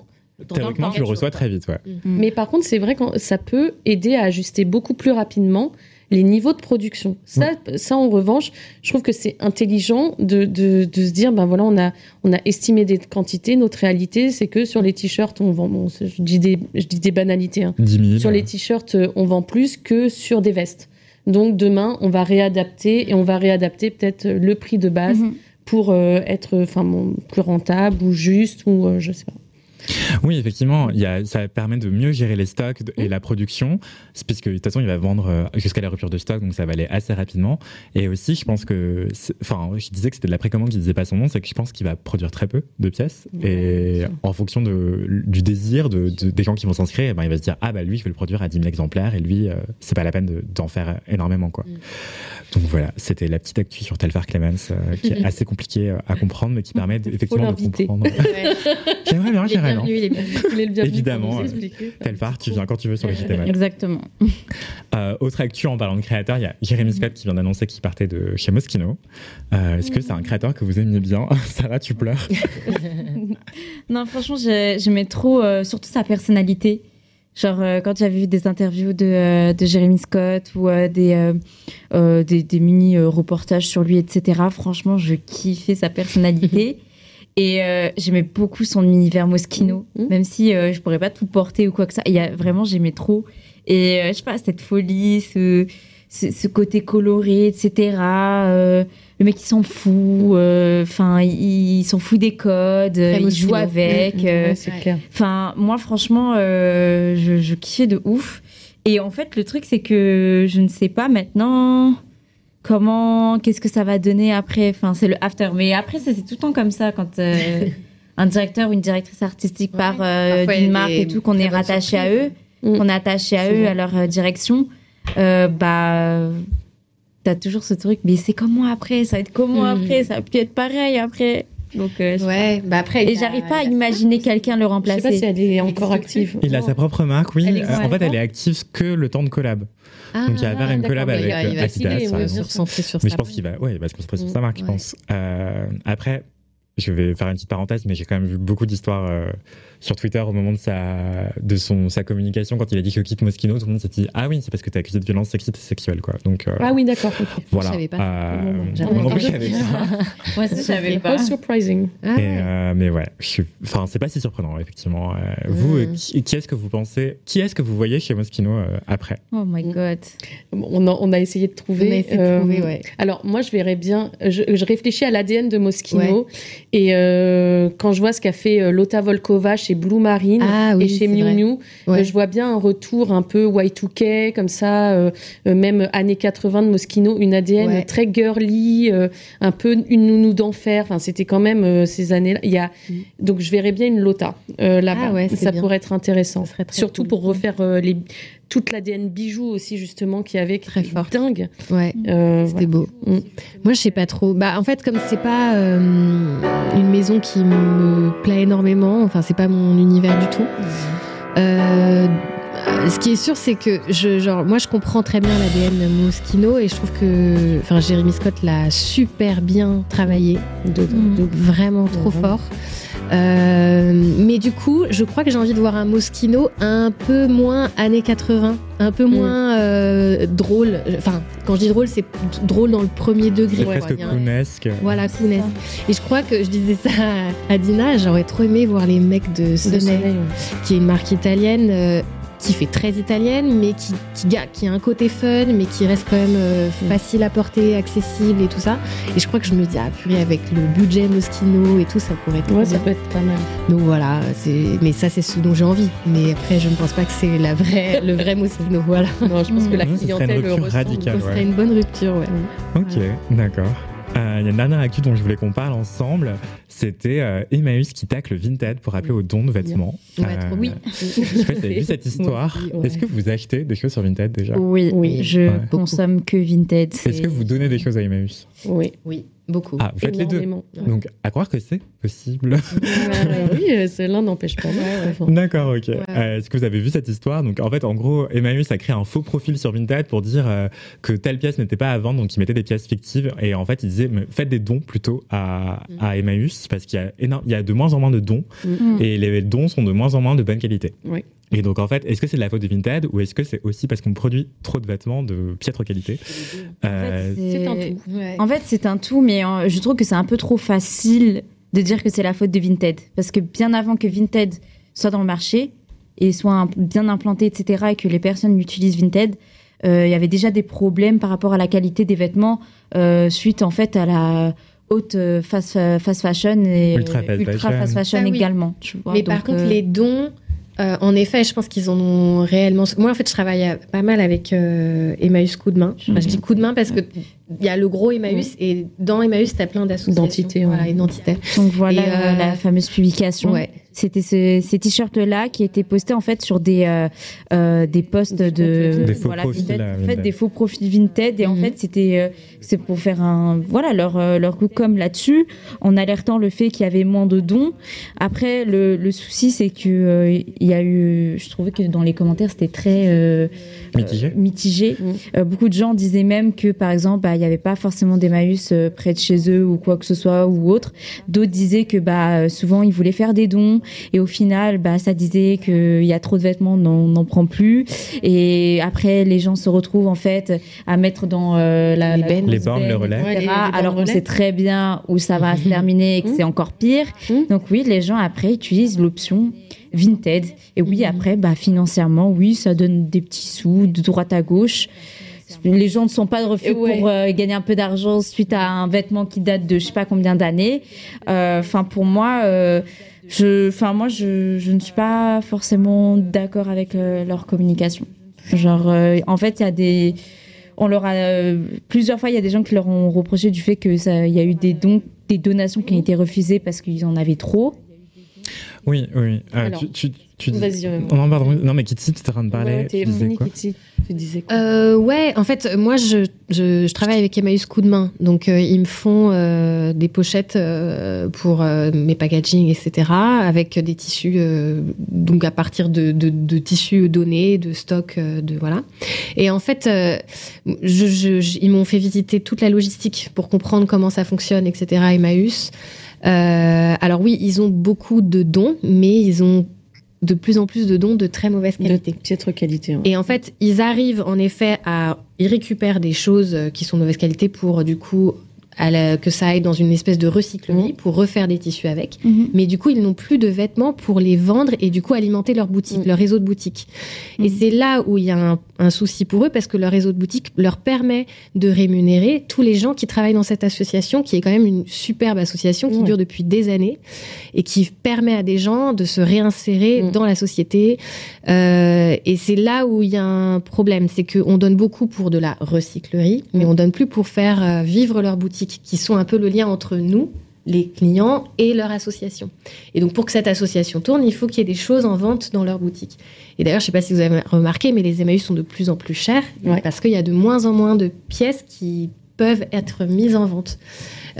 En- Théoriquement, tu le reçois très vite, ouais. Mais par contre, c'est vrai que ça peut aider à ajuster beaucoup plus rapidement les niveaux de production. Ça, ça en revanche, je trouve que c'est intelligent de, de, de se dire, ben voilà, on a, on a estimé des quantités. Notre réalité, c'est que sur les t-shirts, on vend, bon, je dis des, je dis des banalités, hein. 10 000. Sur les t-shirts, euh, on vend plus que sur des vestes. Donc demain, on va réadapter et on va réadapter peut-être le prix de base Mhm. pour euh, être enfin bon, plus rentable ou juste ou euh, je sais pas. Oui, effectivement, il y a, ça permet de mieux gérer les stocks et la production, puisque de toute façon, il va vendre euh, jusqu'à la rupture de stock, donc ça va aller assez rapidement. Et aussi, je pense que, enfin, je disais que c'était de la précommande qui disait pas son nom, c'est que je pense qu'il va produire très peu de pièces. et en fonction de, du désir de, de- des gens qui vont s'inscrire, eh ben, il va se dire, ah bah lui, je vais le produire à 10 000 exemplaires, et lui, euh, c'est pas la peine de- d'en faire énormément, quoi. Donc voilà, c'était la petite actu sur Telfar Clemens, euh, qui est assez compliqué euh, à comprendre, mais qui permet effectivement de comprendre. J'aimerais bien, Il est bienvenu, il est le bienvenu Évidemment, euh, expliquer Telfar, tu viens quand tu veux sur le JTML. Exactement. Euh, autre actu en parlant de créateur, il y a Jérémy Scott qui vient d'annoncer qu'il partait de chez Moschino. Euh, Est-ce que c'est un créateur que vous aimiez bien? Sarah, tu pleures Non, franchement, j'ai- j'aimais trop, euh, surtout sa personnalité. Genre, euh, quand j'avais vu des interviews de, euh, de Jeremy Scott ou euh, des, des, des mini-reportages sur lui, etc., franchement, je kiffais sa personnalité. Et euh, j'aimais beaucoup son univers Moschino, Mhm. même si euh, je pourrais pas tout porter ou quoi que ça. Il y a, vraiment, j'aimais trop. Et euh, je sais pas, cette folie, ce, ce, ce côté coloré, etc. euh, le mec, il s'en fout. euh, Enfin, il, il s'en fout des codes. euh, il Moschino. joue avec. Ouais, clair. Enfin, moi, franchement, je, je kiffais de ouf. Et en fait, le truc, c'est que je ne sais pas maintenant comment, qu'est-ce que ça va donner après? Enfin, c'est le after. Mais après, c'est tout le temps comme ça quand euh, un directeur ou une directrice artistique Ouais. part euh, d'une marque et tout, qu'on est rattaché à eux, qu'on est attaché à eux, à leur euh, direction, euh, bah. T'as toujours ce truc, mais c'est comment après Ça va être comment Mm. après Ça va plus être pareil après. Donc, euh, Ouais, bah après. Et il j'arrive pas à il imaginer quelqu'un le Je sais remplacer. pas si elle est encore active. Il a sa propre marque, oui. Euh, en fait, elle est active que le temps de collab. Ah, Donc il va faire une collab mais avec il va, il va Adidas. par ouais, exemple. se centrer sur Mais je pense qu'il va, ouais, il va se concentrer sur Mm, sa marque, je pense. Euh, après, je vais faire une petite parenthèse, mais j'ai quand même vu beaucoup d'histoires euh, sur Twitter au moment de sa, de son, sa communication quand il a dit que quitte Moschino. Tout le monde s'est dit Ah oui, c'est parce que t'es accusé de violence sexiste et sexuelle, quoi. Donc euh, Ah oui, d'accord. ok. voilà. Je savais pas. Euh, moi non aussi, je savais pas. Pas surprising. Ah, Et, euh, mais ouais, enfin, c'est pas si surprenant, effectivement. Euh, Vous, Mm. euh, qui, qui est-ce que vous pensez, qui est-ce que vous voyez chez Moschino euh, après? Oh my god. On a, on a essayé de trouver. On a essayé de trouver, ouais. Alors, moi, je verrais bien. Je, je réfléchis à l'ADN de Moschino. Et euh, quand je vois ce qu'a fait Lotta Volkova chez Blue Marine Ah oui, et chez Miu. Miu, Ouais. euh, je vois bien un retour un peu Y2K, comme ça, euh, euh, même années 80 de Moschino, une ADN Ouais. très girly, euh, un peu une nounou d'enfer. Enfin, c'était quand même euh, ces années-là. Il y a... Mm. Donc, je verrais bien une Lotta euh, là-bas. Ah ouais, ça bien. pourrait être intéressant. Surtout cool. pour refaire les... toute l'ADN bijoux aussi, justement, qu'il y avait. qui Très était forte. Dingue. Ouais. Euh, C'était beau. Moi, je sais pas trop. Bah, en fait, comme c'est pas euh, une maison qui me plaît énormément, enfin, c'est pas mon univers du tout. Euh, ce qui est sûr, c'est que je, genre, moi, je comprends très bien l'ADN Moschino et je trouve que, enfin, Jérémy Scott l'a super bien travaillé, De- Mm. de- vraiment trop fort. Euh, mais du coup, je crois que j'ai envie de voir un Moschino un peu moins années 80, un peu moins euh, drôle. Enfin, quand je dis drôle, c'est drôle dans le premier degré. Presque clownesque. Voilà, Kounes. Et je crois que je disais ça à Dina, j'aurais trop aimé voir les mecs de soleil, qui est une marque italienne, euh, qui fait très italienne, mais qui, qui, qui a un côté fun, mais qui reste quand même euh, Mm. facile à porter, accessible et tout ça. Et je crois que je me dis, ah purée, avec le budget Moschino et tout, ça pourrait être Ouais, ça bien. peut être pas mal. Donc voilà, c'est- mais ça c'est ce dont j'ai envie. Mais après, je ne pense pas que c'est la vraie, le vrai Moschino. Voilà, Non, je pense que la Mmh, clientèle rupture ressent. ce serait une bonne rupture. Ouais. Ok, d'accord. Euh, Il y a une dernière actu dont je voulais qu'on parle ensemble. C'était euh, Emmaüs qui tacle Vinted pour appeler au don de vêtements. Euh, bien. Je sais pas si vous avez vu cette histoire. Ouais. Est-ce que vous achetez des choses sur Vinted déjà? Oui, Oui. je Ouais. consomme que Vinted. Est-ce que vous donnez des choses à Emmaüs? Oui, Oui, beaucoup. Ah, vous faites les deux. Donc, à croire que c'est possible. Euh, oui, euh, c'est- l'un n'empêche pas l'autre. D'accord, ok. Ouais. Euh, Est-ce que vous avez vu cette histoire? Donc, en fait, en gros, Emmaüs a créé un faux profil sur Vinted pour dire euh, que telle pièce n'était pas à vendre, donc il mettait des pièces fictives. Et en fait, il disait mais faites des dons plutôt à, Mm. à Emmaüs parce qu'il y, a énorme- il y a de moins en moins de dons Mm. et les dons sont de moins en moins de bonne qualité. Oui. Et donc, en fait, est-ce que c'est de la faute de Vinted ou est-ce que c'est aussi parce qu'on produit trop de vêtements de piètre qualité Euh, C'est un tout. Ouais. En fait, c'est un tout, mais euh, je trouve que c'est un peu trop facile de dire que c'est la faute de Vinted. Parce que bien avant que Vinted soit dans le marché et soit un- bien implanté, etc., et que les personnes utilisent Vinted, euh, il y avait déjà des problèmes par rapport à la qualité des vêtements euh, suite en fait à la haute fast, fast fashion et Ultra fast ultra fashion. fast fashion Ah oui. également. Tu vois, Mais par contre, euh, les dons, euh, en effet, je pense qu'ils en ont réellement. Moi, en fait, je travaille pas mal avec euh, Emmaüs Coup de main. Enfin, Je dis coup de main parce que il y a le gros Emmaüs et dans Emmaüs, tu as plein d'associations. D'entités, Voilà, ouais. donc voilà Et, euh, la fameuse publication. Ouais. C'était ce- ces t-shirts-là qui étaient postés en fait sur des euh, euh, des posts de Des faux voilà, profils, Vinted. euh, en fait Vinted. des faux profils Vinted et en Mhm. fait c'était euh, c'est pour faire un voilà leur leur coup comme là-dessus en alertant le fait qu'il y avait moins de dons. Après le, le souci c'est que euh, il y a eu je trouvais que dans les commentaires c'était très euh, Mitigé. euh, mitigé. Mhm. Euh, beaucoup de gens disaient même que par exemple bah, n'y avait pas forcément d'Emmaüs euh, près de chez eux ou quoi que ce soit ou autre. D'autres disaient que bah euh, souvent ils voulaient faire des dons et au final bah ça disait qu'il y a trop de vêtements, non, on n'en prend plus. Et après les gens se retrouvent en fait à mettre dans euh, la, Les la Les bornes, le relais. etc. Ouais, les- les bornes alors on sait très bien où ça va se terminer et que c'est encore pire. Mhm. Donc oui, les gens après utilisent l'option Vinted. Et oui, après, bah, financièrement, oui, ça donne des petits sous de droite à gauche. Les gens ne sont pas de refus ouais. pour euh, gagner un peu d'argent suite à un vêtement qui date de je sais pas combien d'années. Euh, Enfin, pour moi, euh, je, enfin moi, je, je ne suis pas forcément d'accord avec euh, leur communication. Genre, euh, en fait, il y a des, on leur a euh, plusieurs fois, il y a des gens qui leur ont reproché du fait que ça, il y a eu des dons, des donations qui ont été refusées parce qu'ils en avaient trop. Oui, oui. Euh, Alors, tu, tu, tu dis- Vas-y, Oh non, pardon. Non, mais Kitty, tu étais en train de parler. ouais, tu disais quoi Kitty. Tu disais quoi Euh, ouais, en fait, moi, je, je, je travaille avec Emmaüs Coup de main. Donc, euh, ils me font euh, des pochettes euh, pour euh, mes packaging, etc., avec des tissus, euh, donc à partir de, de, de tissus donnés, de stock, euh, de voilà. Et en fait, euh, je, je- je- ils m'ont fait visiter toute la logistique pour comprendre comment ça fonctionne, etc., Emmaüs. Euh, alors oui, ils ont beaucoup de dons, mais ils ont de plus en plus de dons de très mauvaise De qualité. piètre qualité. Et en fait, ils arrivent en effet à. Ils récupèrent des choses euh, qui sont de mauvaise qualité pour, du coup, à la- que ça aille dans une espèce de recyclerie pour refaire des tissus avec. Mais du coup, ils n'ont plus de vêtements pour les vendre et du coup alimenter leur boutique, Mm. leur réseau de boutiques. Et c'est là où il y a un, un souci pour eux parce que leur réseau de boutiques leur permet de rémunérer tous les gens qui travaillent dans cette association, qui est quand même une superbe association qui dure depuis des années et qui permet à des gens de se réinsérer Mm. dans la société. Euh, et c'est là où il y a un problème, c'est qu'on donne beaucoup pour de la recyclerie, mais Mm. on donne plus pour faire euh, vivre leurs qui sont un peu le lien entre nous, les clients, et leur association. Et donc pour que cette association tourne, il faut qu'il y ait des choses en vente dans leur boutique. Et d'ailleurs, je sais pas si vous avez remarqué, mais les Emmaüs sont de plus en plus chers, Ouais. parce qu'il y a de moins en moins de pièces qui peuvent être mises en vente.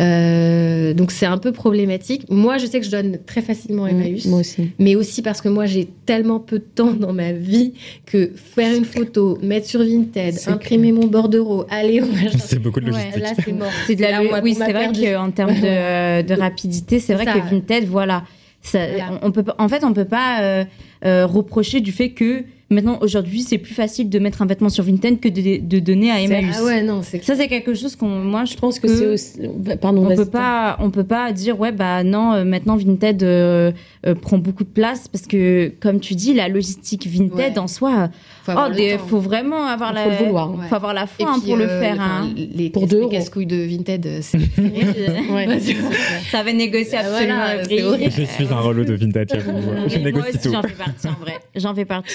Euh, donc c'est un peu problématique. Moi, je sais que je donne très facilement Emmaüs Moi aussi. mais aussi parce que moi j'ai tellement peu de temps dans ma vie que faire une photo, mettre sur Vinted, imprimer mon bordereau, aller au machin, C'est beaucoup de Ouais, logistique. là c'est mort. C'est de la Là, oui, c'est vrai qu'en termes de, de rapidité, c'est vrai ça. que Vinted, voilà, ça, Voilà. on peut, en fait, on peut pas euh, euh, reprocher du fait que maintenant, aujourd'hui, c'est plus facile de mettre un vêtement sur Vinted que de, de donner à Emmaüs. Ah ouais, non, c'est Ça, c'est quelque chose qu'on, moi, je Je pense que que c'est aussi. Pardon, on vas-y. peut pas, on peut pas dire ouais bah non euh, maintenant Vinted euh, euh, prend beaucoup de place parce que comme tu dis la logistique Vinted Ouais. en soi, faut oh des- faut vraiment avoir Faut la, le vouloir, faut avoir la foi hein, pour le faire. enfin, hein. Les, Pour les deux euros. casse-couilles de Vinted, c'est Ouais. Ça va négocier Ah, absolument. Je suis un relou de j'avoue. Je négocie aussi, tout. j'en fais partie en vrai. J'en fais partie.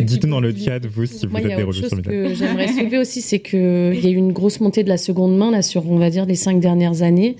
Dites-nous dans le chat, vous, si vous Moi, êtes a des chose sur vintage. que j'aimerais soulever aussi, c'est qu'il y a eu une grosse montée de la seconde main là, sur, on va dire, les cinq dernières années.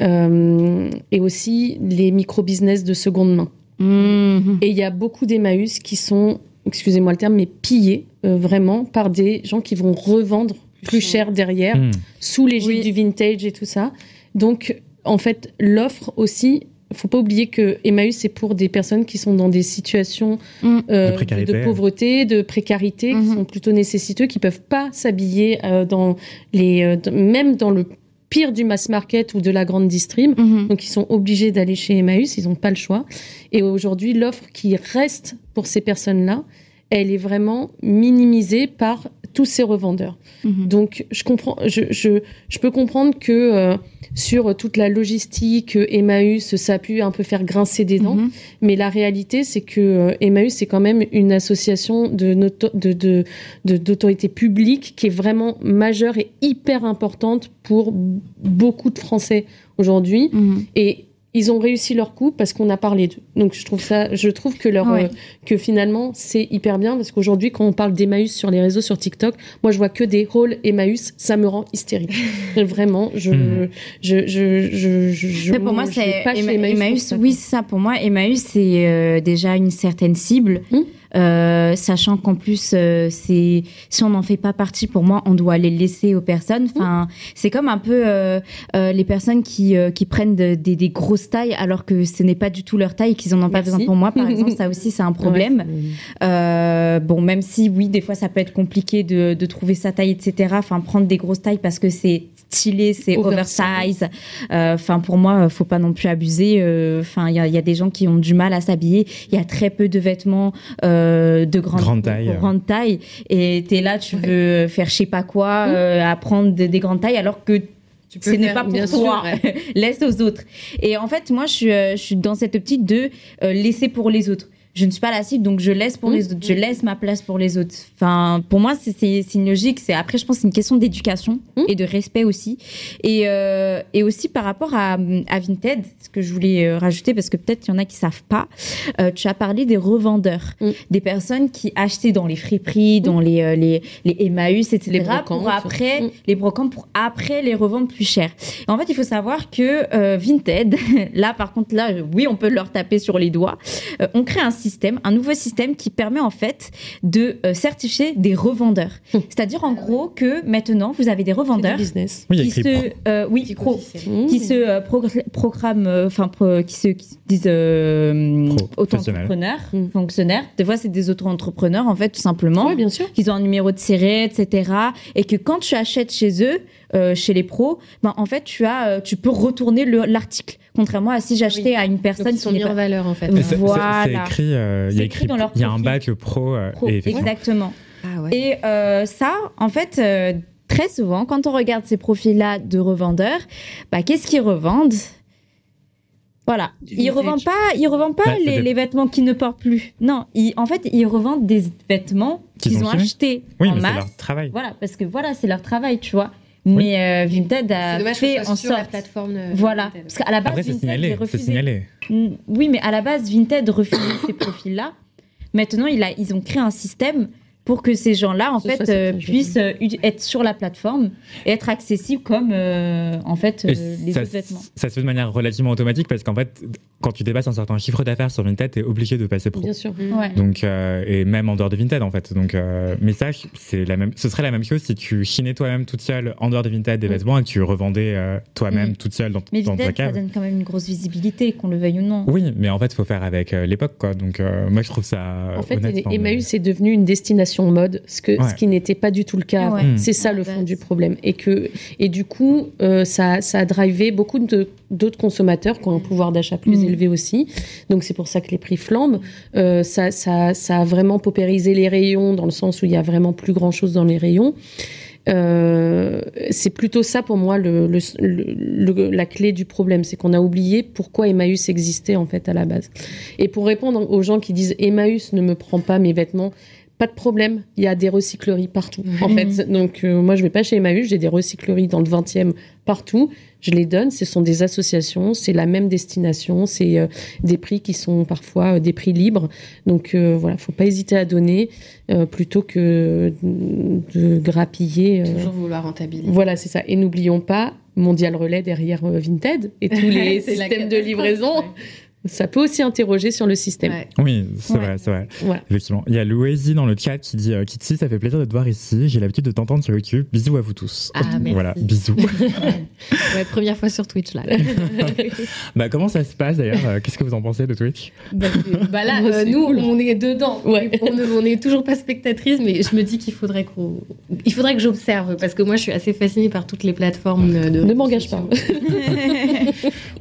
Euh, et aussi les micro-business de seconde main. Mhm. Et il y a beaucoup d'Emmaüs qui sont, excusez-moi le terme, mais pillés euh, vraiment par des gens qui vont revendre plus cher derrière, Hmm. sous l'égide Oui. du vintage et tout ça. Donc, en fait, l'offre aussi, faut pas oublier que Emmaüs, c'est pour des personnes qui sont dans des situations Mm. euh, De de pauvreté, de précarité, qui Mhm. sont plutôt nécessiteux, qui peuvent pas s'habiller euh, dans les, euh, même dans le pire du mass market ou de la grande distrib. Mhm. Donc ils sont obligés d'aller chez Emmaüs, ils n'ont pas le choix. Et aujourd'hui, l'offre qui reste pour ces personnes-là, elle est vraiment minimisée par tous ces revendeurs. Mhm. Donc, je, comprends, je, je, je peux comprendre que euh, sur toute la logistique, euh, Emmaüs, ça a pu un peu faire grincer des dents. Mhm. Mais la réalité, c'est que euh, Emmaüs, c'est quand même une association de noto- de- de- de- d'autorité publique qui est vraiment majeure et hyper importante pour beaucoup de Français aujourd'hui. Mhm. Et ils ont réussi leur coup parce qu'on a parlé d'eux. Donc je trouve ça, je trouve que leur, Ouais. euh, que finalement c'est hyper bien parce qu'aujourd'hui quand on parle d'Emmaüs sur les réseaux sur TikTok, moi je vois que des halls Emmaüs, ça me rend hystérique. Vraiment, je, Mhm. je, je, je, je, pour moi, c'est Emma- Emmaüs pour Emmaüs. ça, oui, c'est ça. Pour moi, Emmaüs, c'est euh, déjà une certaine cible. Hmm. Euh, sachant qu'en plus, euh, c'est si on n'en fait pas partie, pour moi, on doit les laisser aux personnes. Enfin, c'est comme un peu euh, euh, les personnes qui euh, qui prennent de- des, des grosses tailles alors que ce n'est pas du tout leur taille, et qu'ils en ont pas besoin. Pour moi, par exemple, ça aussi, c'est un problème. Ouais, Euh, bon, même si oui, des fois ça peut être compliqué de, de trouver sa taille, etc. Enfin, prendre des grosses tailles parce que c'est stylé, c'est Oversize. Euh, Enfin, pour moi, faut pas non plus abuser. Euh, Enfin, il y y a des gens qui ont du mal à s'habiller. Il y a très peu de vêtements euh, de grande, Grande taille. grande taille. Et t'es là, tu veux faire je sais pas quoi, euh, à prendre des, des grandes tailles, alors que Tu ce n'est pas pour toi. Laisse aux autres. Et en fait, moi, je suis, euh, je suis dans cette optique de euh, laisser pour les autres. Je ne suis pas la cible, donc je laisse pour Mmh. les autres. Je laisse ma place pour les autres. Enfin, pour moi, c'est- une logique. C'est après, je pense, c'est une question d'éducation Mmh. et de respect aussi. Et, euh, et aussi par rapport à, à Vinted, ce que je voulais euh, rajouter, parce que peut-être il y en a qui savent pas. euh, tu as parlé des revendeurs, Mmh. des personnes qui achetaient dans les friperies, dans les, euh, les, les Emmaüs, etc. Les brocantes. pour après Mmh. les brocantes pour après les revendre plus cher. Et en fait, il faut savoir que euh, Vinted, là par contre, là, oui, on peut leur taper sur les doigts. On crée un système, un nouveau système qui permet en fait de euh, certifier des revendeurs. C'est-à-dire en gros que maintenant, vous avez des revendeurs business. Qui se, euh, oui, pro, Mmh. qui se euh, progr- programment, enfin, pro- qui se qui disent euh, auto-entrepreneurs, Mm. fonctionnaires. Des fois, c'est des auto-entrepreneurs, en fait, tout simplement Oui, bien sûr. qu'ils ont un numéro de série, etc. Et que quand tu achètes chez eux, euh, chez les pros, ben, en fait, tu, as, euh, tu peux retourner le- l'article. Contrairement à si j'achetais à une Donc, personne ils sont qui n'est mis en pas valeur en fait. Voilà. C'est écrit, euh, il y C'est a écrit écrit, dans leur il y a un badge pro, euh, pro. et. Exactement. Ah ouais. Et euh, ça, en fait, euh, très souvent, quand on regarde ces profils-là de revendeurs, bah, qu'est-ce qu'ils revendent? Voilà, ils revendent pas, ils revendent pas Bah, les, vêtements qu'ils ne portent plus. Non, ils- en fait, ils revendent des vêtements Qu'ils ont achetés Oui, en mais c'est masse. leur travail. Voilà, parce que voilà, c'est leur travail, tu vois. Mais euh, Vinted a dommage fait soit en sur la sorte. plateforme. de Voilà, Vinted. parce qu'à la base, Après, Vinted signalé. Mm, Oui, mais à la base, Vinted refusait ces profils-là. Maintenant, il a, ils ont créé un système pour que ces gens-là, en Ce fait, euh, puissent euh, être sur la plateforme et être accessibles comme, euh, en fait, euh, les ça, autres vêtements. ça se fait de manière relativement automatique parce qu'en fait, quand tu dépasses un certain chiffre d'affaires sur Vinted, tu es obligé de passer pro. Bien sûr. Ouais. Donc, euh, et même en dehors de Vinted, en fait. Donc, euh, mais ça, c'est la même, ce serait la même chose si tu chinais toi-même toute seule en dehors de Vinted des Mm. vêtements et que tu revendais euh, toi-même Mm. toute seule dans, Mais dans ta Vinted, ça donne quand même une grosse visibilité, qu'on le veuille ou non. Oui, mais en fait, il faut faire avec euh, l'époque, quoi. Donc, euh, moi, je trouve ça. En fait, honnête, mais- Emmaüs est devenu une destination mode, ce, que, Ouais. ce qui n'était pas du tout le cas. Ouais. Mm. C'est ça le fond du problème. Et, que, et du coup, euh, ça, ça a drivé beaucoup de- d'autres consommateurs qui ont un pouvoir d'achat plus Mm. élevé aussi. Donc c'est pour ça que les prix flambent. Euh, ça, ça, ça a vraiment paupérisé les rayons dans le sens où il y a vraiment plus grand-chose dans les rayons. Euh, c'est plutôt ça pour moi le, le- le- le- la clé du problème, c'est qu'on a oublié pourquoi Emmaüs existait en fait à la base. Et pour répondre aux gens qui disent Emmaüs ne me prend pas mes vêtements, pas de problème, il y a des recycleries partout en fait. Donc euh, moi je vais pas chez Emmaüs, j'ai des recycleries dans le 20e partout, je les donne, ce sont des associations, c'est la même destination, c'est euh, des prix qui sont parfois euh, des prix libres. Donc voilà, faut pas hésiter à donner plutôt que de grappiller. Toujours vouloir rentabiliser. voilà, c'est ça. Et n'oublions pas Mondial Relais derrière Vinted et tous les systèmes de livraison. ouais. Ça peut aussi interroger sur le système. Ouais. Oui, c'est Ouais. vrai, c'est vrai. Voilà. Effectivement. Il y a Louésie dans le chat qui dit euh, Kitsi, ça fait plaisir de te voir ici. J'ai l'habitude de t'entendre sur YouTube. Bisous à vous tous. Ah, merci. Voilà, bisous. Ouais, première fois sur Twitch là. bah, comment ça se passe d'ailleurs Euh, Qu'est-ce que vous en pensez de Twitch? Bah, bah là, euh, nous, cool. on est dedans. Ouais. On ne- on n'est toujours pas spectatrice, mais je me dis qu'il faudrait qu'on, il faudrait que j'observe parce que moi, je suis assez fascinée par toutes les plateformes de. Ne m'engage pas.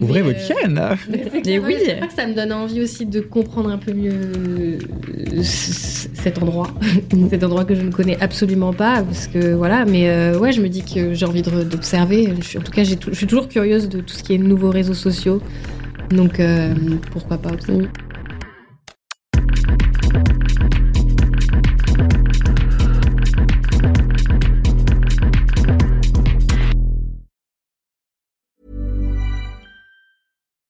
Ouvrez Mais, votre euh, chaîne Mais oui. C'est vrai que ça me donne envie aussi de comprendre un peu mieux euh, cet endroit, cet endroit que je ne connais absolument pas, parce que voilà. Mais euh, ouais, je me dis que j'ai envie d'observer. Je En tout cas, je suis toujours curieuse de tout ce qui est nouveaux réseaux sociaux. Donc euh, pourquoi pas observer.